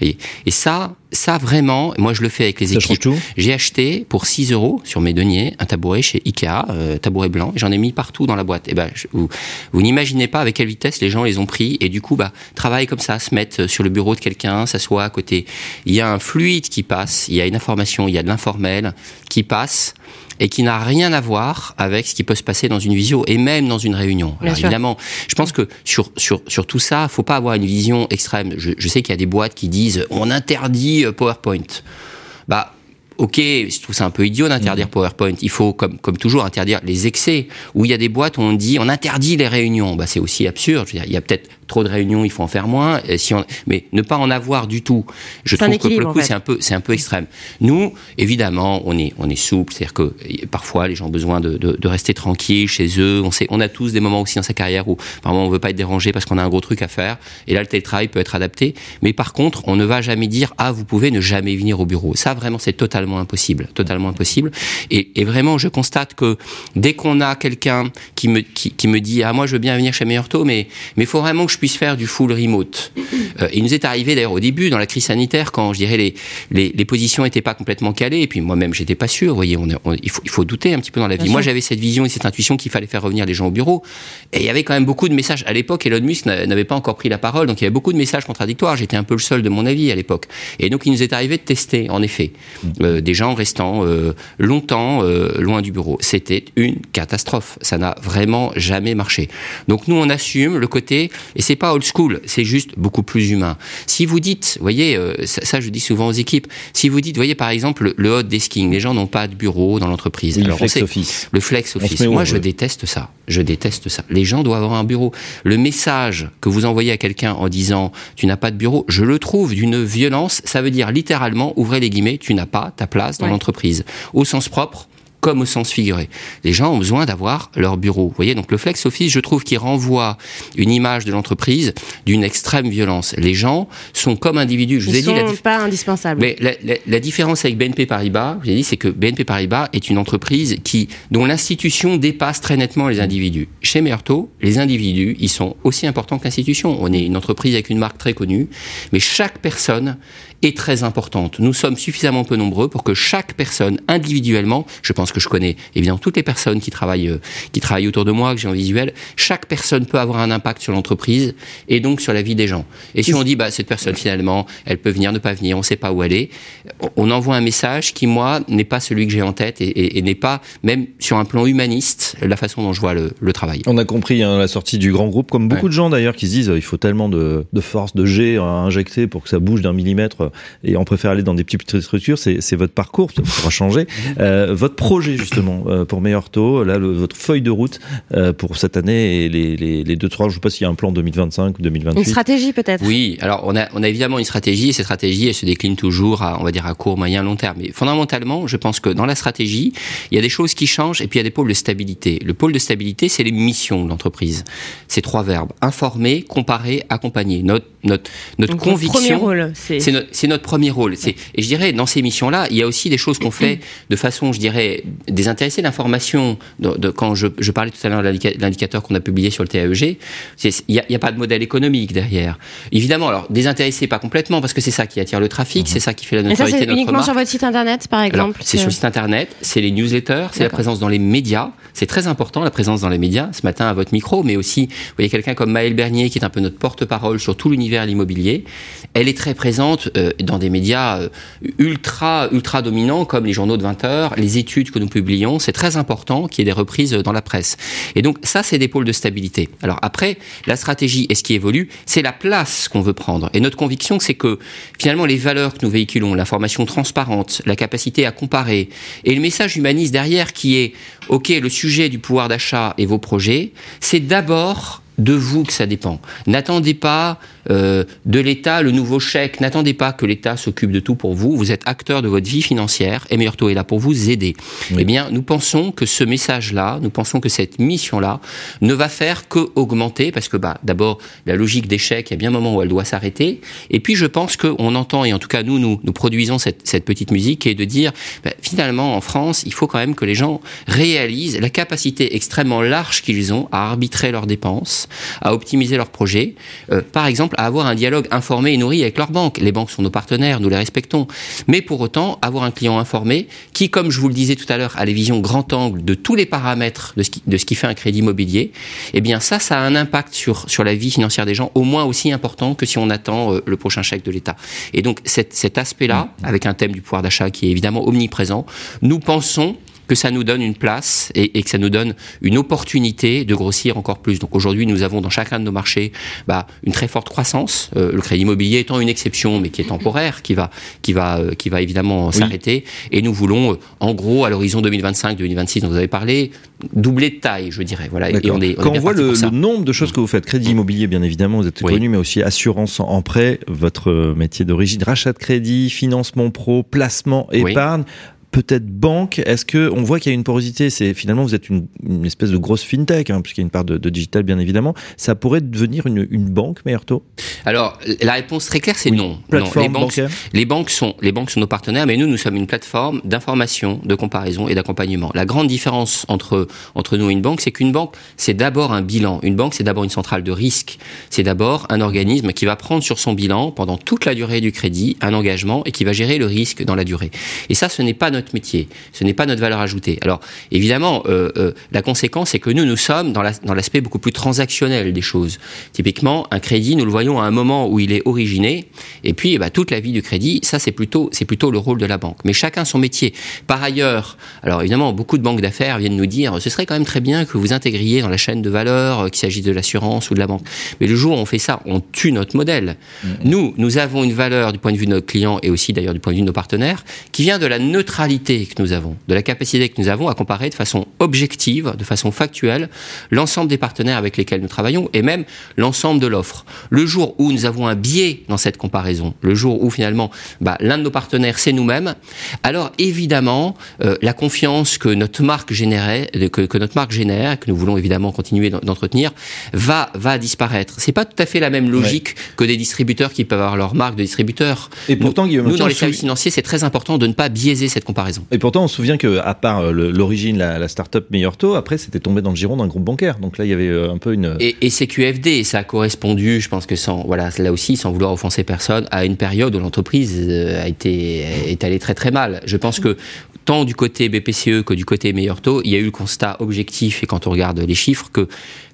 Et, et ça, ça vraiment, moi je le fais avec les Ça équipes. J'ai acheté pour 6 euros sur mes deniers un tabouret chez Ikea, euh, tabouret blanc, j'en ai mis partout dans la boîte. Et ben, je- vous, vous n'imaginez pas avec quelle vitesse les gens les ont pris, et du coup, bah, travaillent comme ça, se mettent sur le bureau de quelqu'un, s'assoient à côté. Il y a un fluide qui passe, il y a une information, il y a de l'informel qui passe et qui n'a rien à voir avec ce qui peut se passer dans une visio et même dans une réunion. Alors évidemment, je pense que sur sur sur tout ça, faut pas avoir une vision extrême. Je, je sais qu'il y a des boîtes qui disent on interdit euh, PowerPoint. Bah Ok, je trouve ça un peu idiot d'interdire PowerPoint. Il faut, comme, comme toujours, interdire les excès. Où il y a des boîtes où on dit on interdit les réunions. Bah, c'est aussi absurde. Je veux dire, il y a peut-être trop de réunions, il faut en faire moins. Et si on, mais ne pas en avoir du tout, je trouve que pour le coup, en fait. c'est un peu, c'est un peu extrême. Nous, évidemment, on est, on est souple, c'est-à-dire que parfois les gens ont besoin de, de, de rester tranquilles chez eux. On sait, on a tous des moments aussi dans sa carrière où, par moment, on veut pas être dérangé parce qu'on a un gros truc à faire. Et là, le télétravail peut être adapté. Mais par contre, on ne va jamais dire ah, vous pouvez ne jamais venir au bureau. Ça, vraiment, c'est totalement impossible, totalement impossible. Et, et vraiment, je constate que dès qu'on a quelqu'un qui me, qui, qui me dit ah, moi, je veux bien venir chez Meilleurto, mais mais il faut vraiment que je puisse faire du full remote. Euh, il nous est arrivé d'ailleurs au début, dans la crise sanitaire, quand je dirais les, les, les positions n'étaient pas complètement calées, et puis moi-même j'étais pas sûr. Vous voyez, on, est- on- il, faut, il faut douter un petit peu dans la vie. Moi j'avais cette vision et cette intuition qu'il fallait faire revenir les gens au bureau, et il y avait quand même beaucoup de messages. À l'époque, Elon Musk n'a- n'avait pas encore pris la parole, donc il y avait beaucoup de messages contradictoires. J'étais un peu le seul de mon avis à l'époque. Et donc il nous est arrivé de tester, en effet, euh, des gens restant euh, longtemps loin du bureau. C'était une catastrophe. Ça n'a vraiment jamais marché. Donc nous on assume le côté, et c'est pas old school, c'est juste beaucoup plus humain. Si vous dites, vous voyez, euh, ça, ça, je dis souvent aux équipes, si vous dites, vous voyez par exemple le, le hot desking, les gens n'ont pas de bureau dans l'entreprise. Oui, le on flex sait- office. le flex office. Moi, je déteste ça. Je déteste ça. Les gens doivent avoir un bureau. Le message que vous envoyez à quelqu'un en disant tu n'as pas de bureau, je le trouve d'une violence. Ça veut dire littéralement, ouvrez les guillemets, tu n'as pas ta place dans Ouais. l'entreprise. Au sens propre comme au sens figuré. Les gens ont besoin d'avoir leur bureau. Vous voyez, donc le flex office, je trouve qu'il renvoie une image de l'entreprise d'une extrême violence. Les gens sont comme individus. Je vous ai Ils dit la sont dif- pas indispensables. mais la, la- la différence avec BNP Paribas, je l'ai dit, c'est que BNP Paribas est une entreprise qui, dont l'institution dépasse très nettement les individus. Chez Meurto, les individus, ils sont aussi importants que l'institution. On est une entreprise avec une marque très connue, mais chaque personne est très importante. Nous sommes suffisamment peu nombreux pour que chaque personne individuellement, je pense que je connais évidemment toutes les personnes qui travaillent, euh, qui travaillent autour de moi, que j'ai en visuel, chaque personne peut avoir un impact sur l'entreprise et donc sur la vie des gens. Et si on dit, bah, cette personne finalement, elle peut venir, ne pas venir, on ne sait pas où elle est, on- envoie un message qui, moi, n'est pas celui que j'ai en tête et, et- et n'est pas, même sur un plan humaniste, la façon dont je vois le, le travail. On a compris hein, la sortie du grand groupe, comme beaucoup Ouais. de gens d'ailleurs qui se disent euh, il faut tellement de, de force, de G à injecter pour que ça bouge d'un millimètre euh, et on préfère aller dans des petites structures. C'est c'est votre parcours, ça pourra changer. Euh, votre projet justement euh, pour Meilleur Taux, là le- votre feuille de route euh, pour cette année et les, les, les deux trois, je sais pas s'il y a un plan 2025 ou 2028. Une stratégie peut-être? Oui, alors on a, on a évidemment une stratégie et cette stratégie elle se décline toujours à, on va dire, à court, moyen, long terme. Mais fondamentalement, je pense que dans la stratégie, il y a des choses qui changent et puis il y a des pôles de stabilité. Le pôle de stabilité, c'est les missions de l'entreprise. C'est trois verbes informer, comparer, accompagner. Notre, notre, notre Donc, conviction. c'est notre, notre premier rôle. C'est, et je dirais, dans ces missions-là, il y a aussi des choses qu'on fait de façon, je dirais, désintéressé. L'information, de, de- quand je, je parlais tout à l'heure de l'indica- l'indicateur qu'on a publié sur le TAEG, c'est- il n'y a, pas de modèle économique derrière. Évidemment, alors désintéressé pas complètement, parce que c'est ça qui attire le trafic, c'est ça qui fait la ça, notoriété c'est de notre uniquement marque. sur votre site internet, par exemple c'est sur le site internet, c'est les newsletters, c'est la présence dans les médias. C'est très important, la présence dans les médias. Ce matin, à votre micro, mais aussi, vous voyez quelqu'un comme Maëlle Bernier, qui est un peu notre porte-parole sur tout l'univers de l'immobilier. Elle est très présente euh, dans des médias euh, ultra, ultra dominants, comme les journaux de 20 heures, les études que nous publions. C'est très important qu'il y ait des reprises dans la presse. Et donc, ça, c'est des pôles de stabilité. Alors après, la stratégie et ce qui évolue, c'est la place qu'on veut prendre. Et notre conviction, c'est que finalement, les valeurs que nous véhiculons, l'information transparente, la capacité à comparer, et le message humaniste derrière qui est, OK, le sujet du pouvoir d'achat et vos projets, c'est d'abord de vous que ça dépend. N'attendez pas euh, de l'État le nouveau chèque. N'attendez pas que l'État s'occupe de tout pour vous. Vous êtes acteur de votre vie financière et Meilleur Taux est là pour vous aider. Eh bien, nous pensons que ce message-là, nous pensons que cette mission-là ne va faire que augmenter parce que, bah, d'abord, la logique d'échec, il y a bien un moment où elle doit s'arrêter. Et puis, je pense qu'on entend, et en tout cas, nous, nous, nous produisons cette, cette petite musique qui est de dire, bah, finalement, en France, il faut quand même que les gens réalisent la capacité extrêmement large qu'ils ont à arbitrer leurs dépenses, à optimiser leurs projets. Euh, par exemple, à avoir un dialogue informé et nourri avec leurs banques. Les banques sont nos partenaires, nous les respectons. Mais pour autant, avoir un client informé qui, comme je vous le disais tout à l'heure, a les visions grand angle de tous les paramètres de ce qui, de ce qui fait un crédit immobilier, eh bien ça, ça a un impact sur, sur la vie financière des gens, au moins aussi important que si on attend euh, le prochain chèque de l'État. Et donc cet, cet aspect-là, avec un thème du pouvoir d'achat qui est évidemment omniprésent, nous pensons que ça nous donne une place et, et que ça nous donne une opportunité de grossir encore plus. Donc aujourd'hui, nous avons dans chacun de nos marchés bah, une très forte croissance. Euh, le crédit immobilier étant une exception, mais qui est temporaire, qui va, qui va, euh, qui va évidemment s'arrêter. Et nous voulons, euh, en gros, à l'horizon 2025-2026, dont vous avez parlé, doubler de taille, je dirais. Voilà. Et on est, on est Quand on voit le, nombre de choses que vous faites, crédit immobilier bien évidemment, vous êtes Oui. connu, mais aussi assurance en prêt, votre euh, métier d'origine, rachat de crédit, financement pro, placement, Oui. Peut-être banque. Est-ce que on voit qu'il y a une porosité C'est finalement vous êtes une, espèce de grosse fintech, hein, puisqu'il y a une part de, digital bien évidemment. Ça pourrait devenir une, une banque meilleur taux? Alors, la réponse très claire, c'est Oui. non. non. Les banques, les banques sont, les banques sont nos partenaires, mais nous, nous sommes une plateforme d'information, de comparaison et d'accompagnement. La grande différence entre, entre nous et une banque, c'est qu'une banque, c'est d'abord un bilan. Une banque, c'est d'abord une centrale de risque. C'est d'abord un organisme qui va prendre sur son bilan, pendant toute la durée du crédit, un engagement et qui va gérer le risque dans la durée. Et ça, ce n'est pas notre métier. Ce n'est pas notre valeur ajoutée. Alors, évidemment, euh, euh, la conséquence, c'est que nous, nous sommes dans la- dans l'aspect beaucoup plus transactionnel des choses. Typiquement, un crédit, nous le voyons à un moment où il est originé, et puis, eh ben, toute la vie du crédit, ça, c'est plutôt, c'est plutôt le rôle de la banque. Mais chacun son métier. Par ailleurs, alors évidemment, beaucoup de banques d'affaires viennent nous dire, ce serait quand même très bien que vous intégriez dans la chaîne de valeur, euh, qu'il s'agisse de l'assurance ou de la banque. Mais le jour où on fait ça, on tue notre modèle. Nous, nous avons une valeur du point de vue de nos clients et aussi d'ailleurs du point de vue de nos partenaires, qui vient de la neutralité que nous avons, de la capacité que nous avons à comparer de façon objective, de façon factuelle, l'ensemble des partenaires avec lesquels nous travaillons et même l'ensemble de l'offre. Le jour où nous avons un biais dans cette comparaison, le jour où finalement bah, l'un de nos partenaires c'est nous-mêmes, alors évidemment euh, la confiance que notre marque générait, que, que notre marque génère, que nous voulons évidemment continuer d'en- d'entretenir, va va disparaître. C'est pas tout à fait la même logique que des distributeurs qui peuvent avoir leur marque de distributeur. Et pourtant, nous, nous, dans les se services financiers, c'est très important de ne pas biaiser cette comparaison. Et pourtant, on se souvient que à part euh, l'origine, la, la start-up meilleur taux, après c'était tombé dans le giron d'un groupe bancaire. Donc là, il y avait euh, un peu une. Et, et CQFD, ça a correspondu, je pense que sans, voilà, là aussi, sans vouloir offenser personne, à une période où l'entreprise euh, a été, est allée très très mal. Je pense que tant du côté BPCE que du côté meilleur taux, il y a eu le constat objectif, et quand on regarde les chiffres, que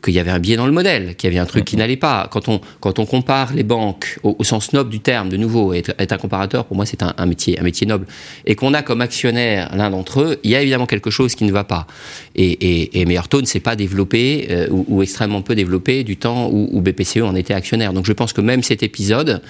qu'il y avait un biais dans le modèle, qu'il y avait un truc qui n'allait pas. Quand on, quand on compare les banques au, au sens noble du terme, de nouveau, être, être un comparateur, pour moi, c'est un, un métier, un métier noble, et qu'on a comme actionnaire l'un d'entre eux, il y a évidemment quelque chose qui ne va pas. Et, et, et Meilleur Taux ne s'est pas développé, euh, ou, ou extrêmement peu développé, du temps où, où BPCE en était actionnaire. Donc je pense que même cet épisode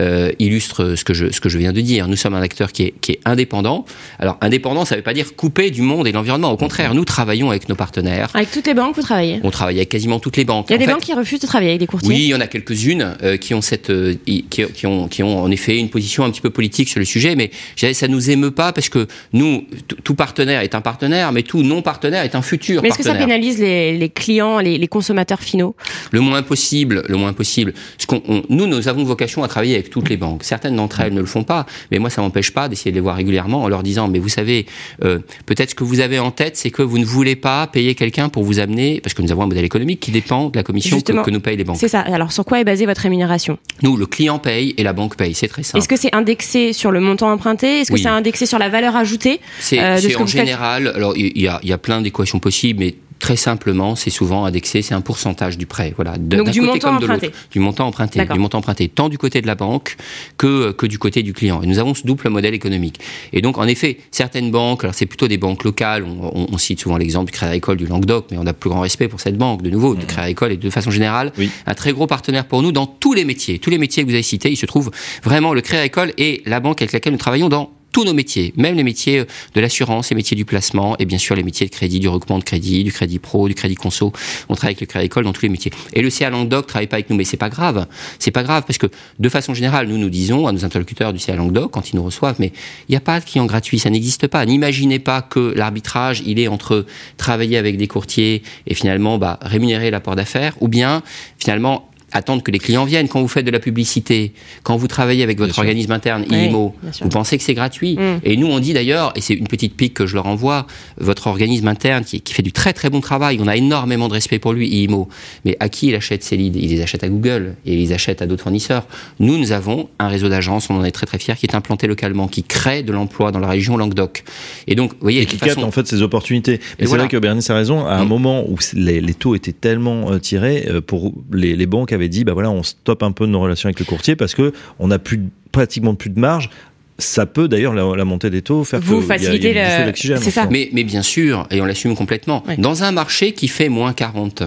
euh, illustre ce que, je, ce que je viens de dire. Nous sommes un acteur qui est, qui est indépendant. Alors indépendant, ça ne veut pas dire coupé du monde et de l'environnement. Au contraire, nous travaillons avec nos partenaires. Avec toutes les banques, vous travaillez On travaille avec quasiment toutes les banques. Il y a En des fait, banques qui refusent de travailler avec des courtiers oui, il y en a quelques-unes euh, qui ont cette, euh, qui, qui ont, qui ont en effet une position un petit peu politique sur le sujet, mais ça nous émeut pas parce que nous, tout partenaire est un partenaire, mais tout non partenaire est un futur Mais est-ce que ça pénalise les, les clients, les, les consommateurs finaux? Le moins possible, le moins possible. Ce qu'on, on- nous, nous avons vocation à travailler avec avec toutes les banques. Certaines d'entre elles ne le font pas, mais moi, ça m'empêche pas d'essayer de les voir régulièrement en leur disant, mais vous savez, euh, peut-être ce que vous avez en tête, c'est que vous ne voulez pas payer quelqu'un pour vous amener, parce que nous avons un modèle économique qui dépend de la commission que, nous payent les banques. C'est ça. Alors, sur quoi est basée votre rémunération? Nous, le client paye et la banque paye. C'est très simple. Est-ce que c'est indexé sur le montant emprunté? Est-ce que Oui. c'est indexé sur la valeur ajoutée? C'est euh, en général, alors il y y a plein d'équations possibles, mais très simplement, c'est souvent indexé, c'est un pourcentage du prêt, voilà, de- Donc d'un du côté montant comme de emprunté. l'autre, du montant emprunté, D'accord. du montant emprunté, tant du côté de la banque que que du côté du client. Et nous avons ce double modèle économique. Et donc en effet, certaines banques, alors c'est plutôt des banques locales, on, on- on cite souvent l'exemple du Crédit Agricole du Languedoc, mais on a plus grand respect pour cette banque, de nouveau, du Crédit Agricole et de façon générale, Oui. un très gros partenaire pour nous dans tous les métiers, tous les métiers que vous avez cités, il se trouve vraiment le Crédit Agricole et la banque avec laquelle nous travaillons dans tous nos métiers, même les métiers de l'assurance, les métiers du placement et bien sûr les métiers de crédit, du recoupement de crédit, du crédit pro, du crédit conso. On travaille avec le Crédit Agricole dans tous les métiers. Et le CA Languedoc travaille pas avec nous, mais c'est pas grave. C'est pas grave parce que de façon générale, nous nous disons à nos interlocuteurs du CA Languedoc quand ils nous reçoivent, mais il n'y a pas de client gratuit, ça n'existe pas. N'imaginez pas que l'arbitrage il est entre travailler avec des courtiers et finalement bah, rémunérer l'apport d'affaires, ou bien finalement attendre que les clients viennent. Quand vous faites de la publicité, quand vous travaillez avec votre organisme interne, Oui, IMO, vous pensez que c'est gratuit. Mm. Et nous, on dit d'ailleurs, et c'est une petite pique que je leur envoie, votre organisme interne qui, qui fait du très très bon travail, on a énormément de respect pour lui, IMO. Mais à qui il achète ses leads? Il les achète à Google et il les achète à d'autres fournisseurs. Nous, nous avons un réseau d'agences, on en est très très fiers, qui est implanté localement, qui crée de l'emploi dans la région Languedoc. Et donc, vous voyez, et qui capte façon- en fait ces opportunités. Mais c'est voilà. vrai que Bernice a raison. À un Mm. moment où les, les taux étaient tellement euh, tirés, euh, pour les, les banques avaient dit bah voilà, on stoppe un peu nos relations avec le courtier parce que on a plus pratiquement plus de marge. Ça peut d'ailleurs la, la montée des taux faire Vous que bouffée le- c'est ça. Mais, mais bien sûr, et on l'assume complètement, Oui. dans un marché qui fait moins 40,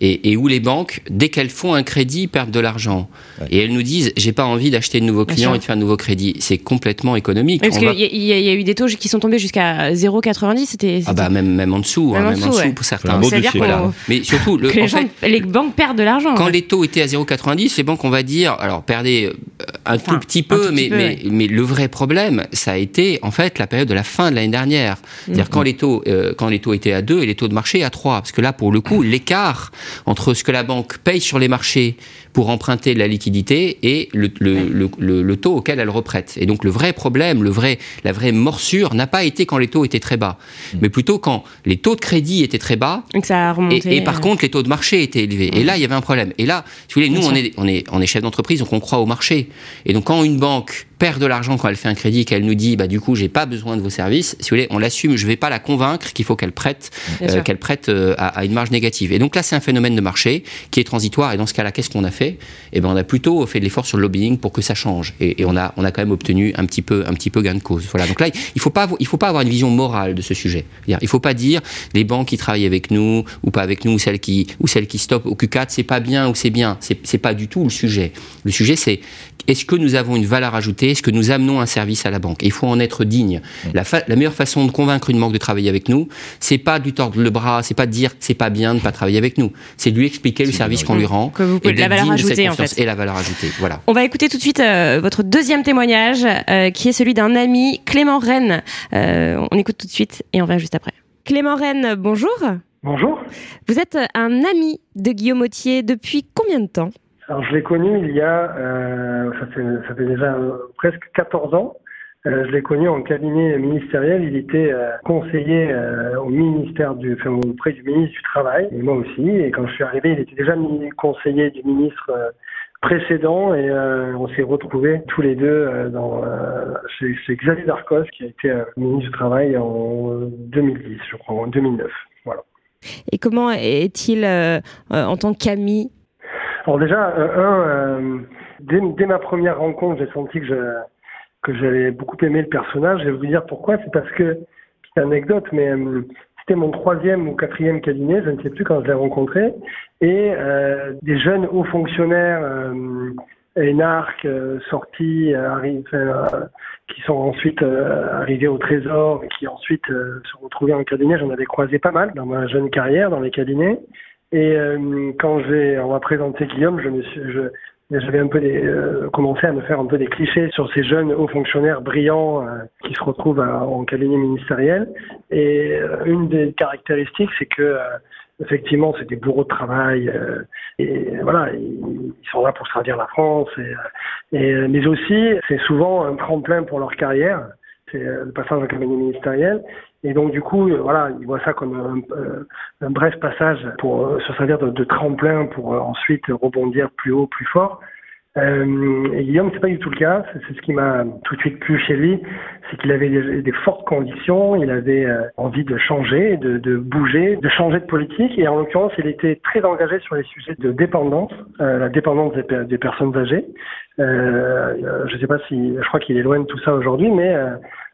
et, et où les banques, dès qu'elles font un crédit, perdent de l'argent, Ouais. et elles nous disent, j'ai pas envie d'acheter de nouveaux clients et de faire un nouveau crédit, c'est complètement économique. Oui, parce qu'il va- y, a- y eu des taux qui sont tombés jusqu'à 0,90. C'était. Ah bah même, même en dessous, Même hein, en même en dessous, ouais. pour certains. voilà. Mais surtout, le, que les, en gens- fait, les banques perdent de l'argent. quand ouais. les taux étaient à 0,90, les banques, on va dire, alors perdez euh, un Enfin, tout petit peu, tout mais, petit peu, mais, ouais. mais le vrai problème, ça a été en fait la période de la fin de l'année dernière. C'est-à-dire Mm-hmm. quand les taux, euh, quand les taux étaient à 2 et les taux de marché à 3. Parce que là, pour le coup, l'écart entre ce que la banque paye sur les marchés pour emprunter la liquidité et le, le, le, le- taux auquel elle reprête. Et donc le vrai problème, le vrai, la vraie morsure n'a pas été quand les taux étaient très bas, mais plutôt quand les taux de crédit étaient très bas Donc ça a et, remonté. et par euh, contre, les taux de marché étaient élevés. Et là, il y avait un problème. Et là, si vous voulez, nous, on est, on est, on est chef d'entreprise, donc on croit au marché. Et donc, quand une banque perd de l'argent quand elle fait un crédit, qu'elle nous dit, bah, du coup, j'ai pas besoin de vos services, si vous voulez, on l'assume. Je vais pas la convaincre qu'il faut qu'elle prête, euh, qu'elle prête euh, à, à une marge négative. Et donc là, c'est un phénomène de marché qui est transitoire. Et dans ce cas-là, qu'est-ce qu'on a fait? Eh ben, on a plutôt fait de l'effort sur le lobbying pour que ça change. Et, et on a, on a quand même obtenu un petit peu, un petit peu gain de cause. Voilà. Donc là, il faut pas, il faut pas avoir une vision morale de ce sujet. Il faut pas dire les banques qui travaillent avec nous ou pas avec nous, ou celles qui, ou celles qui stoppent au Q4, c'est pas bien ou c'est bien. C'est, c'est pas du tout le sujet. Le sujet, c'est est-ce que nous avons une valeur ajoutée? Est-ce que nous amenons un service à la banque? Et Il faut en être digne. La, fa- la meilleure façon de convaincre une banque de travailler avec nous, c'est pas de lui tordre le bras, c'est pas de dire c'est pas bien de pas travailler avec nous. C'est de lui expliquer le service qu'on lui rend Que vous pouvez- et la d'être valeur en fait. et la valeur ajoutée. Voilà. On va écouter tout de suite euh, votre deuxième témoignage, euh, qui est celui d'un ami, Clément Rennes. Euh, on écoute tout de suite et on va juste après. Clément Rennes, bonjour. Bonjour. Vous êtes un ami de Guillaume Autier depuis combien de temps? Alors, je l'ai connu il y a, euh, ça, fait, ça fait déjà euh, presque 14 ans. Euh, je l'ai connu en cabinet ministériel. Il était euh, conseiller euh, au ministère du, enfin, auprès du ministre du Travail, et moi aussi. Et quand je suis arrivé, il était déjà conseiller du ministre précédent, et euh, on s'est retrouvés tous les deux euh, dans, euh, chez, chez Xavier Darcos, qui a été ministre du Travail en 2010, je crois, en 2009. Voilà. Et comment est-il en tant qu'ami? Alors déjà, un, dès, dès ma première rencontre, j'ai senti que je que j'avais beaucoup aimé le personnage. Je vais vous dire pourquoi. C'est parce que, petite anecdote, mais euh, c'était mon troisième ou quatrième cabinet, je ne sais plus quand je l'ai rencontré, et euh, des jeunes hauts fonctionnaires, euh, énarques, euh, sortis, qui sont ensuite arrivés au Trésor, et qui ensuite se retrouvaient en cabinet. J'en avais croisé pas mal dans ma jeune carrière dans les cabinets. Et quand j'ai, on m'a présenté Guillaume, je me suis, j'avais un peu des, euh, commencé à me faire un peu des clichés sur ces jeunes hauts fonctionnaires brillants euh, qui se retrouvent à- en cabinet ministériel. Et euh, une des caractéristiques, c'est que euh, effectivement, c'est des bourreaux de travail. euh, et voilà, ils, sont là pour servir la France. Et, et, mais aussi, c'est souvent un tremplin pour leur carrière. C'est euh, le passage en cabinet ministériel. Et donc, du coup, euh, voilà, ils voient ça comme un, bref passage pour euh, se servir de, tremplin pour euh, ensuite rebondir plus haut, plus fort. Euh, et Guillaume, c'est pas du tout le cas. C'est ce qui m'a tout de suite plu chez lui, c'est qu'il avait des, fortes conditions, il avait envie de changer, de, bouger, de changer de politique. Et en l'occurrence, il était très engagé sur les sujets de dépendance, la dépendance des, pe- des personnes âgées. Je sais pas si, je crois qu'il de tout ça aujourd'hui, mais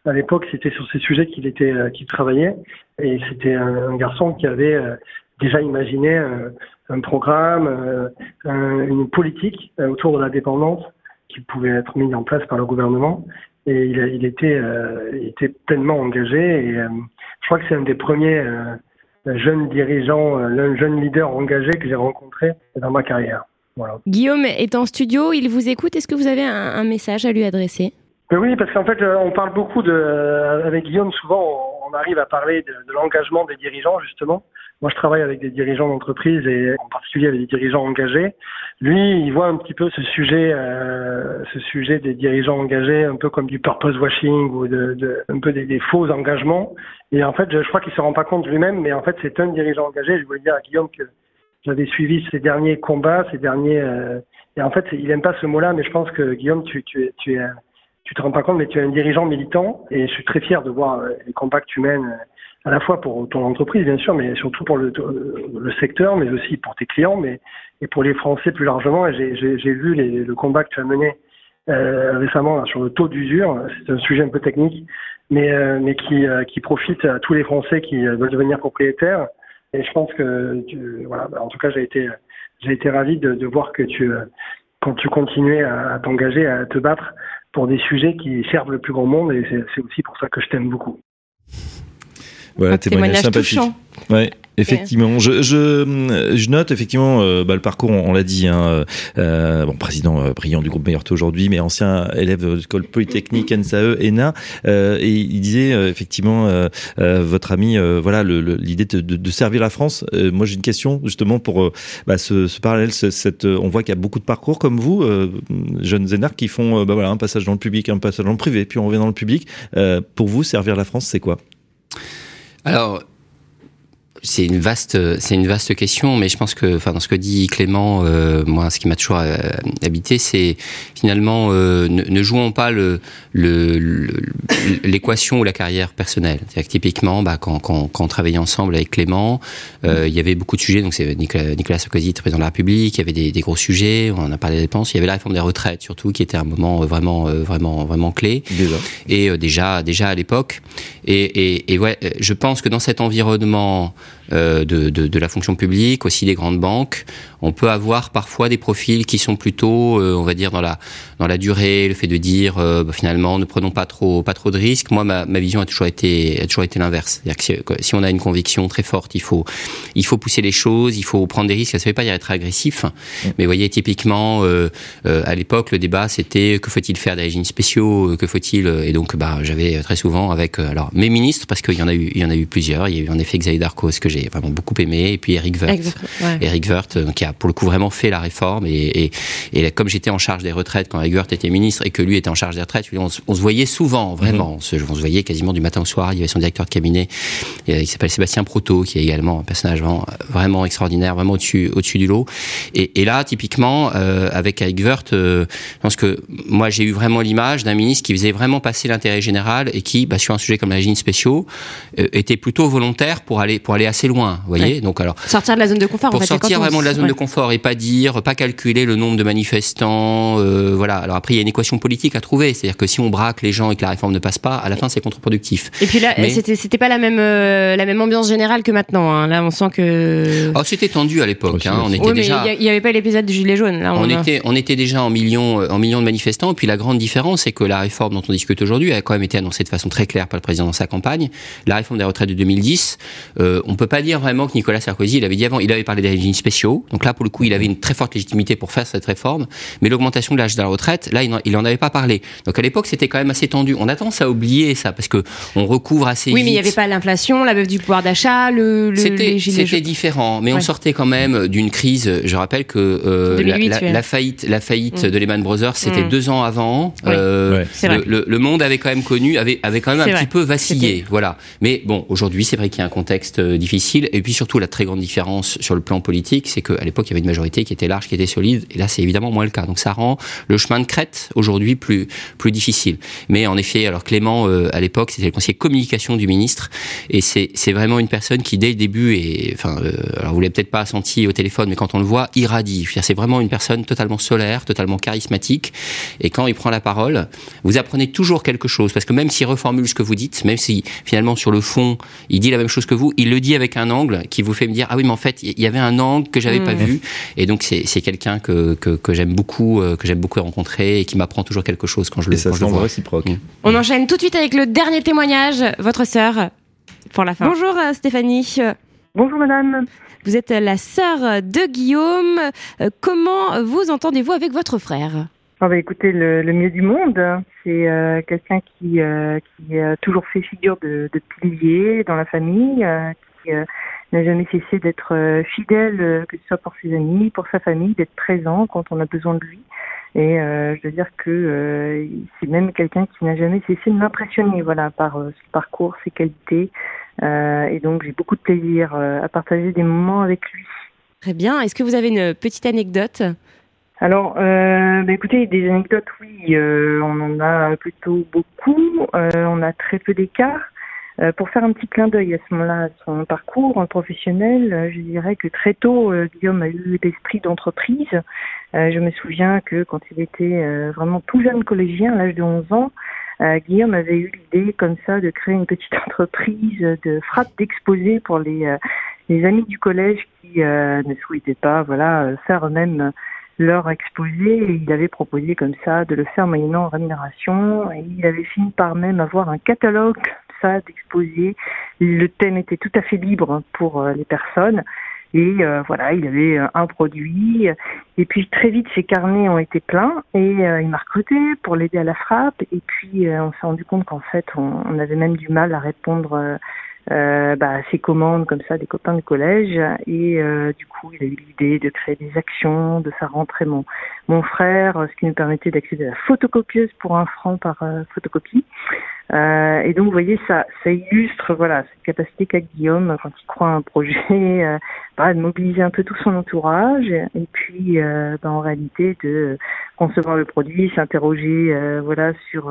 à l'époque, c'était sur ces sujets qu'il était, euh, qu'il travaillait. Et c'était un, un garçon qui avait euh, déjà imaginé euh, un programme, un- une politique autour de la dépendance qui pouvait être mise en place par le gouvernement. Et il, était, était pleinement engagé. Et je crois que c'est un des premiers jeunes dirigeants, l'un jeune leader engagé que j'ai rencontré dans ma carrière. Guillaume est en studio, il vous écoute. Est-ce que vous avez un, un message à lui adresser? Oui, parce qu'en fait, euh, on parle beaucoup de, euh, avec Guillaume, souvent, on arrive à parler de, l'engagement des dirigeants, justement. Moi, je travaille avec des dirigeants d'entreprise et en particulier avec des dirigeants engagés. Lui, il voit un petit peu ce sujet, euh, ce sujet des dirigeants engagés, un peu comme du purpose washing ou de, de un peu des, faux engagements. Et en fait, je, crois qu'il se rend pas compte lui-même, mais en fait, c'est un dirigeant engagé. Je voulais dire à Guillaume que j'avais suivi ses derniers combats, ses derniers. euh, et en fait, il aime pas ce mot-là, mais je pense que Guillaume, tu, tu, tu es tu te rends pas compte, mais tu es un dirigeant militant et je suis très fier de voir euh, les combats que tu mènes, euh, à la fois pour ton entreprise, bien sûr, mais surtout pour le, le secteur, mais aussi pour tes clients, mais et pour les Français plus largement. Et j'ai- vu le combat que tu as mené euh, récemment sur le taux d'usure. C'est un sujet un peu technique, mais, euh, mais qui, euh, qui profite à tous les Français qui euh, veulent devenir propriétaires. Et je pense que, tu, voilà, bah, en tout cas, j'ai été, j'ai été ravi de, voir que tu, euh, quand tu continuais à t'engager, à te battre pour des sujets qui servent le plus grand monde. Et c'est aussi pour ça que je t'aime beaucoup. Voilà, Un témoignage sympathique. touchant. Ouais, effectivement. Je, je, je note effectivement euh, bah, le parcours, on, on l'a dit, hein, euh, bon, président euh, brillant du groupe Meilleur Taux aujourd'hui, mais ancien élève de l'école polytechnique NSAE, ENA, euh, et il disait effectivement, votre ami, euh, voilà, le- le- l'idée de, de, de servir la France. Euh, moi, j'ai une question justement pour bah, ce, ce parallèle. ce- cette, on voit qu'il y a beaucoup de parcours comme vous, euh, jeunes énarques, qui font bah, voilà, un passage dans le public, un passage dans le privé, puis on revient dans le public. Euh, pour vous, servir la France, c'est quoi? Alors, c'est une vaste, c'est une vaste question, mais je pense que, enfin, dans ce que dit Clément, euh, moi, ce qui m'a toujours euh, habité, c'est finalement euh, ne, ne jouons pas le l'équation ou la carrière personnelle. C'est-à-dire que typiquement, bah, quand, quand, quand on travaillait ensemble avec Clément, euh, il y avait beaucoup de sujets. Donc, c'est Nicolas, Nicolas Sarkozy, président de la République. Il y avait des, des gros sujets. On a parlé des dépenses. Il y avait la réforme des retraites, surtout, qui était un moment euh, vraiment, euh, vraiment, vraiment clé déjà et euh, déjà déjà à l'époque et, et, et ouais je pense que dans cet environnement de, de, de la fonction publique aussi des grandes banques on peut avoir parfois des profils qui sont plutôt euh, on va dire dans la dans la durée le fait de dire euh, bah, finalement ne prenons pas trop pas trop de risques. Moi ma, ma vision a toujours été a toujours été l'inverse. C'est-à-dire que si, si on a une conviction très forte il faut il faut pousser les choses il faut prendre des risques. Ça ne veut pas dire être agressif. Mais vous voyez typiquement euh, euh, à l'époque le débat c'était que faut-il faire des régimes spéciaux euh, que faut-il euh, et donc bah j'avais très souvent avec euh, alors mes ministres parce qu'il y en a eu il y en a eu plusieurs. Il y a eu en effet Xavier Darcos que j'ai vraiment beaucoup aimé et puis Eric Exactement, ouais. Eric qui a pour le coup vraiment fait la réforme et, et, et comme j'étais en charge des retraites quand Woerth était ministre et que lui était en charge des retraites, on, se- on se voyait souvent vraiment, on, se, on se voyait quasiment du matin au soir. Il y avait son directeur de cabinet, et, euh, il s'appelle Sébastien Proto, qui est également un personnage vraiment, vraiment extraordinaire, vraiment au-dessus du lot. Et, et là, typiquement, euh, avec Woerth, euh, je pense que moi j'ai eu vraiment l'image d'un ministre qui faisait vraiment passer l'intérêt général et qui, bah, sur un sujet comme les régimes spéciaux, euh, était plutôt volontaire pour aller pour aller assez loin. Vous voyez, Ouais. donc alors Sortir de la zone de confort. en pour fait, sortir quand on- vraiment de la zone ouais. de confort et pas dire, pas calculer le nombre de manifestants, euh, voilà. Alors après, il y a une équation politique à trouver, c'est-à-dire que si on braque les gens et que la réforme ne passe pas, à la fin, c'est contre-productif. Et puis là, Mais- c'était c'était pas la même euh, la même ambiance générale que maintenant. hein. Là, on sent que. Oh, c'était tendu à l'époque. Hein. On était oui, mais il déjà. il y avait pas l'épisode du gilet jaune. Là, On a- était, on était déjà en millions, euh, en millions de manifestants. Et puis la grande différence, c'est que la réforme dont on discute aujourd'hui a quand même été annoncée de façon très claire par le président dans sa campagne. La réforme des retraites de 2010, euh, on peut pas pas dire vraiment que Nicolas Sarkozy, il avait dit avant, il avait parlé des régimes spéciaux. Donc là, pour le coup, il avait une très forte légitimité pour faire cette réforme. Mais l'augmentation de l'âge de la retraite, là, il en avait pas parlé. Donc à l'époque, c'était quand même assez tendu. On a tendance à oublier ça parce que on recouvre assez oui, vite. mais il n'y avait pas l'inflation, la baisse du pouvoir d'achat, le, le c'était différent. Mais on sortait quand même d'une crise. Je rappelle que euh, la, faillite, la faillite mm. de Lehman Brothers, c'était mm. deux ans avant. Euh, le, le, monde avait quand même connu, avait, avait quand même un petit peu vacillé. Voilà. Mais bon, aujourd'hui, c'est vrai qu'il y a un contexte euh, difficile. Et puis surtout, la très grande différence sur le plan politique, c'est qu'à l'époque, il y avait une majorité qui était large, qui était solide. Et là, c'est évidemment moins le cas. Donc ça rend le chemin de crête aujourd'hui plus, plus difficile. Mais en effet, alors Clément, euh, à l'époque, c'était le conseiller communication du ministre. Et c'est, c'est vraiment une personne qui, dès le début, et enfin, euh, alors vous l'avez peut-être pas senti au téléphone, mais quand on le voit, irradie. C'est vraiment une personne totalement solaire, totalement charismatique. Et quand il prend la parole, vous apprenez toujours quelque chose. Parce que même s'il reformule ce que vous dites, même si finalement sur le fond, il dit la même chose que vous, il le dit avec un angle qui vous fait me dire ah oui mais en fait il y avait un angle que j'avais pas mmh. Vu et donc c'est, c'est quelqu'un que, que, que, j'aime beaucoup euh, que j'aime beaucoup rencontrer et qui m'apprend toujours quelque chose quand je le, et ça quand je le vois. réciproque. Mmh. On enchaîne tout de suite avec le dernier témoignage, votre sœur pour la fin. Bonjour euh, Stéphanie. Bonjour madame. Vous êtes la sœur de Guillaume. Euh, comment vous entendez-vous avec votre frère? Ah bah écoutez, le, mieux du monde, c'est euh, quelqu'un qui, euh, qui a toujours fait figure de, de pilier dans la famille, euh, qui n'a jamais cessé d'être fidèle, que ce soit pour ses amis, pour sa famille, d'être présent quand on a besoin de lui. Et je veux dire que c'est même quelqu'un qui n'a jamais cessé de m'impressionner, voilà, par son parcours, ses qualités. et donc j'ai beaucoup de plaisir à partager des moments avec lui. Très bien. Est-ce que vous avez une petite anecdote? Alors, euh, bah, écoutez, des anecdotes, oui, euh, on en a plutôt beaucoup. Euh, on a très peu d'écart. Euh, pour faire un petit clin d'œil à ce moment-là à son parcours professionnel, euh, je dirais que très tôt, Guillaume a eu l'esprit d'entreprise. je me souviens que quand il était vraiment tout jeune collégien, à l'âge de 11 ans, Guillaume avait eu l'idée comme ça de créer une petite entreprise de frappe d'exposés pour les, les amis du collège qui ne souhaitaient pas voilà faire eux-mêmes leur exposé il avait proposé comme ça de le faire moyennant rémunération et il avait fini par même avoir un catalogue ça d'exposés. Le thème était tout à fait libre pour euh, les personnes. Et euh, voilà, il avait euh, un produit. Et puis très vite ses carnets ont été pleins. Et il m'a recruté pour l'aider à la frappe. Et puis on s'est rendu compte qu'en fait on, avait même du mal à répondre euh, bah, ses commandes comme ça des copains de collège et euh, du coup il a eu l'idée de créer des actions, de faire rentrer mon mon frère, ce qui nous permettait d'accéder à la photocopieuse pour un franc par euh, photocopie. Euh, et donc vous voyez ça ça illustre voilà cette capacité qu'a Guillaume quand il croit à un projet bah, de mobiliser un peu tout son entourage et puis bah, en réalité de concevoir le produit, s'interroger voilà sur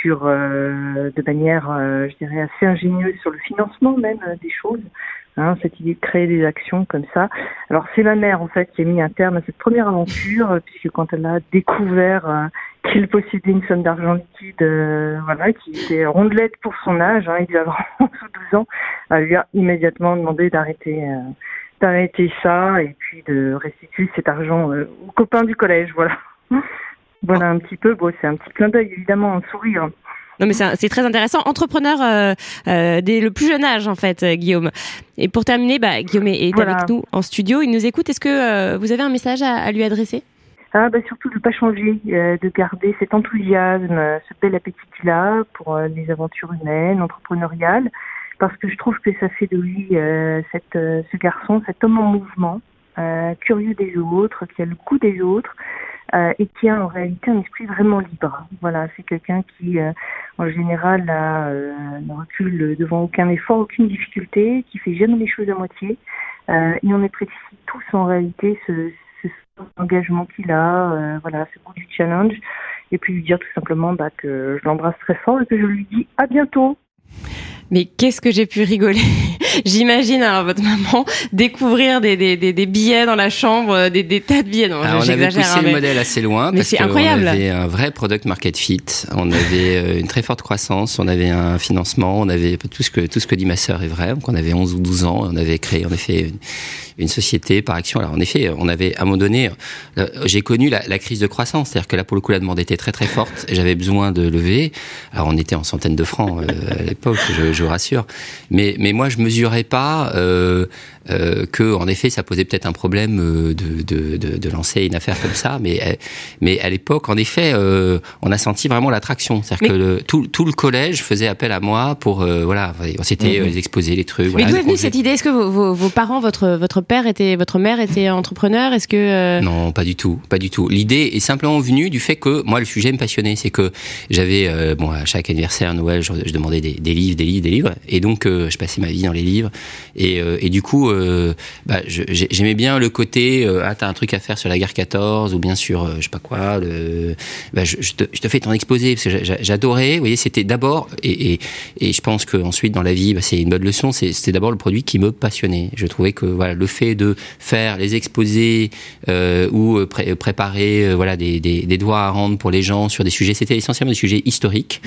sur euh, de manière, euh, je dirais, assez ingénieuse sur le financement même euh, des choses. Hein, cette idée de créer des actions comme ça. Alors c'est ma mère en fait qui a mis un terme à cette première aventure puisque quand elle a découvert qu'il possédait une somme d'argent liquide, voilà, qui était rondelette pour son âge, hein, il avait 12 ans, elle lui a immédiatement demandé d'arrêter d'arrêter ça et puis de restituer cet argent aux copains du collège, voilà. Voilà un petit peu. Bon, c'est un petit clin d'œil, évidemment, un sourire. Non, mais c'est très intéressant. Entrepreneur euh, euh, dès le plus jeune âge, en fait, euh, Guillaume. Et pour terminer, bah, Guillaume est avec nous en studio. Il nous écoute. Est-ce que vous avez un message à, lui adresser? Ah, bah, Surtout de ne pas changer, de garder cet enthousiasme, ce bel appétit qu'il a pour les aventures humaines, entrepreneuriales, parce que je trouve que ça fait de lui cette, ce garçon, cet homme en mouvement, curieux des autres, qui a le goût des autres, euh, et qui a en réalité un esprit vraiment libre. Voilà, c'est quelqu'un qui, euh, en général, euh, ne recule devant aucun effort, aucune difficulté, qui fait jamais les choses à moitié. et on apprécie tous en réalité ce, ce engagement qu'il a, voilà, ce goût du challenge. Et puis lui dire tout simplement bah, que je l'embrasse très fort et que je lui dis à bientôt. Mais qu'est-ce que j'ai pu rigoler J'imagine alors votre maman découvrir des, des, des, des, billets dans la chambre, euh, des, des tas de billets. Non, alors on avait poussé hein, le modèle assez loin mais parce qu'on avait un vrai product market fit, on avait euh, une très forte croissance, on avait un financement, on avait tout ce que tout ce que dit ma sœur est vrai. Donc on avait 11 ou 12 ans, on avait créé en effet une, une société par action. Alors en effet, on avait à un moment donné, euh, j'ai connu la, la, crise de croissance, c'est-à-dire que là pour le coup la demande était très très forte, j'avais besoin de lever. Alors on était en centaines de francs à l'époque, je, je vous rassure. Mais mais moi je me mesurais pas euh, euh, que en effet ça posait peut-être un problème euh, de, de, de, de, lancer une affaire comme ça. Mais euh, mais à l'époque en effet euh, on a senti vraiment l'attraction. C'est-à-dire que le, tout, tout le collège faisait appel à moi pour voilà c'était Mhm. les exposés les trucs Mais d'où est venue cette idée? Est-ce que vos, vos, vos parents, votre votre père était, votre mère était entrepreneur? Est-ce que Non, pas du tout, pas du tout. L'idée est simplement venue du fait que moi le sujet me passionnait, c'est que j'avais bon à chaque anniversaire Noël, je, je demandais des, des livres, des livres, livres, et donc euh, je passais ma vie dans les livres, et, euh, et du coup euh, bah, j'aimais bien le côté ah t'as un truc à faire sur la guerre 14 ou bien sur je sais pas quoi, bah, je, te, fais ton exposé parce que j'a- j'a- j'adorais. Vous voyez, c'était d'abord et, et, je pense que ensuite dans la vie, bah, c'est une bonne leçon. C'était d'abord le produit qui me passionnait. Je trouvais que voilà le fait de faire les exposés ou pré- préparer voilà des, des, des doigts à rendre pour les gens sur des sujets, c'était essentiellement des sujets historiques.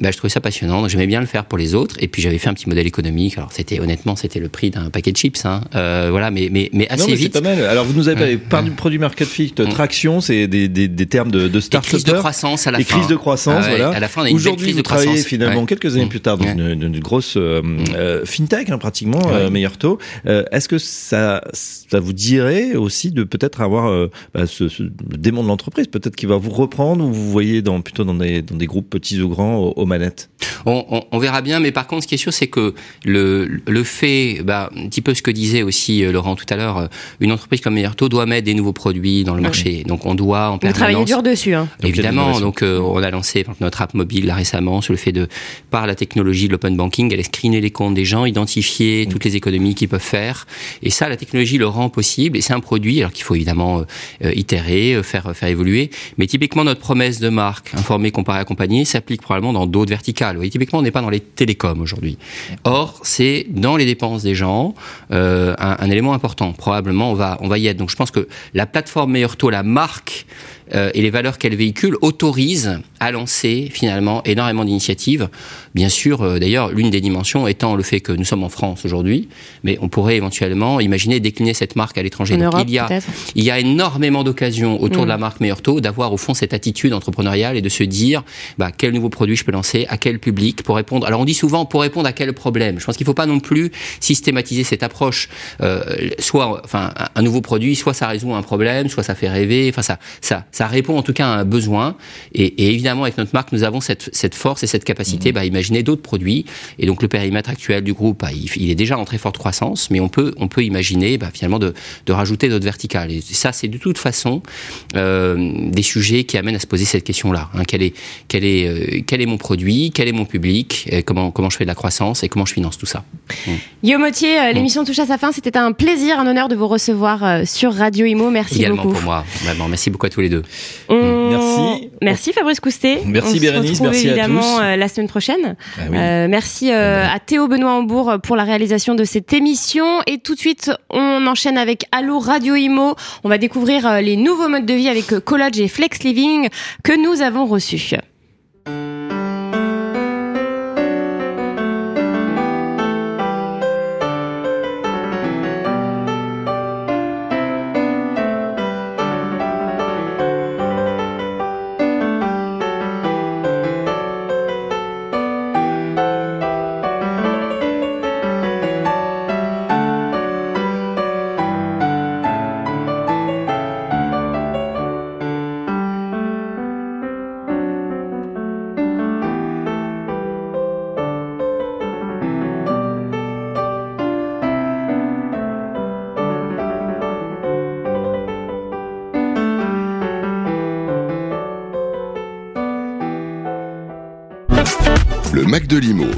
Bah, je trouvais ça passionnant, donc j'aimais bien le faire pour les autres. Et puis j'avais fait un petit modèle économique. Alors c'était honnêtement, c'était le prix d'un paquet de chips, hein. Euh, voilà, mais mais mais assez non, mais c'est pas mal. Alors, vous nous avez parlé par du produit market fit, Mm. traction, c'est des, des, des termes de, de start crise de croissance à la fin. crises de croissance, Ah ouais, voilà. À la fin, on a une Aujourd'hui, crise vous de croissance. travaillez finalement Ouais. quelques années Mm. plus tard dans Ouais. une, une grosse euh, euh, fintech, hein, pratiquement, euh, meilleur taux. Euh, Est-ce que ça, ça vous dirait aussi de peut-être avoir euh, bah, ce, ce démon de l'entreprise, peut-être qu'il va vous reprendre ou vous voyez dans, plutôt dans des, dans des groupes petits ou grands manettes On, on, on verra bien, mais par contre, ce qui est sûr, c'est que le, le fait, bah, un petit peu ce que disait aussi euh, Laurent tout à l'heure, euh, une entreprise comme Meilleur doit mettre des nouveaux produits dans le marché. Donc, on doit en vous travaillez permanence. dur dessus hein Évidemment, donc euh, on a lancé notre app mobile là récemment sur le fait de, par la technologie de l'open banking, aller screener les comptes des gens, identifier Mm. toutes les économies qu'ils peuvent faire. Et ça, la technologie le rend possible. Et c'est un produit, alors qu'il faut évidemment euh, itérer, faire faire évoluer. Mais typiquement, notre promesse de marque, informer, comparer, accompagner, s'applique probablement dans d'autres verticales. Vous voyez, typiquement, on n'est pas dans les télécoms aujourd'hui. Or, c'est dans les dépenses des gens euh, un, un élément important. Probablement, on va on va y être. Donc, je pense que la plateforme Meilleur Taux, la marque euh, et les valeurs qu'elle véhicule autorisent à lancer finalement énormément d'initiatives. Bien sûr, euh, d'ailleurs, l'une des dimensions étant le fait que nous sommes en France aujourd'hui, mais on pourrait éventuellement imaginer décliner cette marque à l'étranger. en Donc, Europe il y a il y a énormément d'occasions autour Mm. de la marque Meilleur Taux d'avoir au fond cette attitude entrepreneuriale et de se dire bah, quel nouveau produit je peux lancer, à quel public pour répondre. Alors on dit souvent pour répondre à quel problème? Je pense qu'il ne faut pas non plus systématiser cette approche. Euh, soit enfin un nouveau produit, soit ça résout un problème, soit ça fait rêver. Enfin ça ça ça répond en tout cas à un besoin. Et, et évidemment avec notre marque nous avons cette cette force et cette capacité bah, à imaginer d'autres produits. Et donc le périmètre actuel du groupe, bah, il, il est déjà en très forte croissance, mais on peut on peut imaginer bah, finalement de de rajouter d'autres verticales. Et ça c'est de toute façon euh, des sujets qui amènent à se poser cette question-là. Hein. Quel est quel est euh, quel est mon produit, quel est mon public, et comment comment je fais de la croissance? Et comment je finance tout ça? Guillaume Autier, Mm. euh, l'émission touche à sa fin. C'était un plaisir, un honneur de vous recevoir sur Radio Imo. Merci Également beaucoup. pour moi, vraiment. Merci beaucoup à tous les deux. On- Merci. Merci Fabrice Coustet. Merci On se Bérénice, retrouve merci à évidemment tous. euh, la semaine prochaine. Ah oui. Euh, merci euh, à Théo Benoît Hambourg pour la réalisation de cette émission. Et tout de suite, on enchaîne avec Allo Radio Imo. On va découvrir les nouveaux modes de vie avec Collage et Flex Living que nous avons reçus.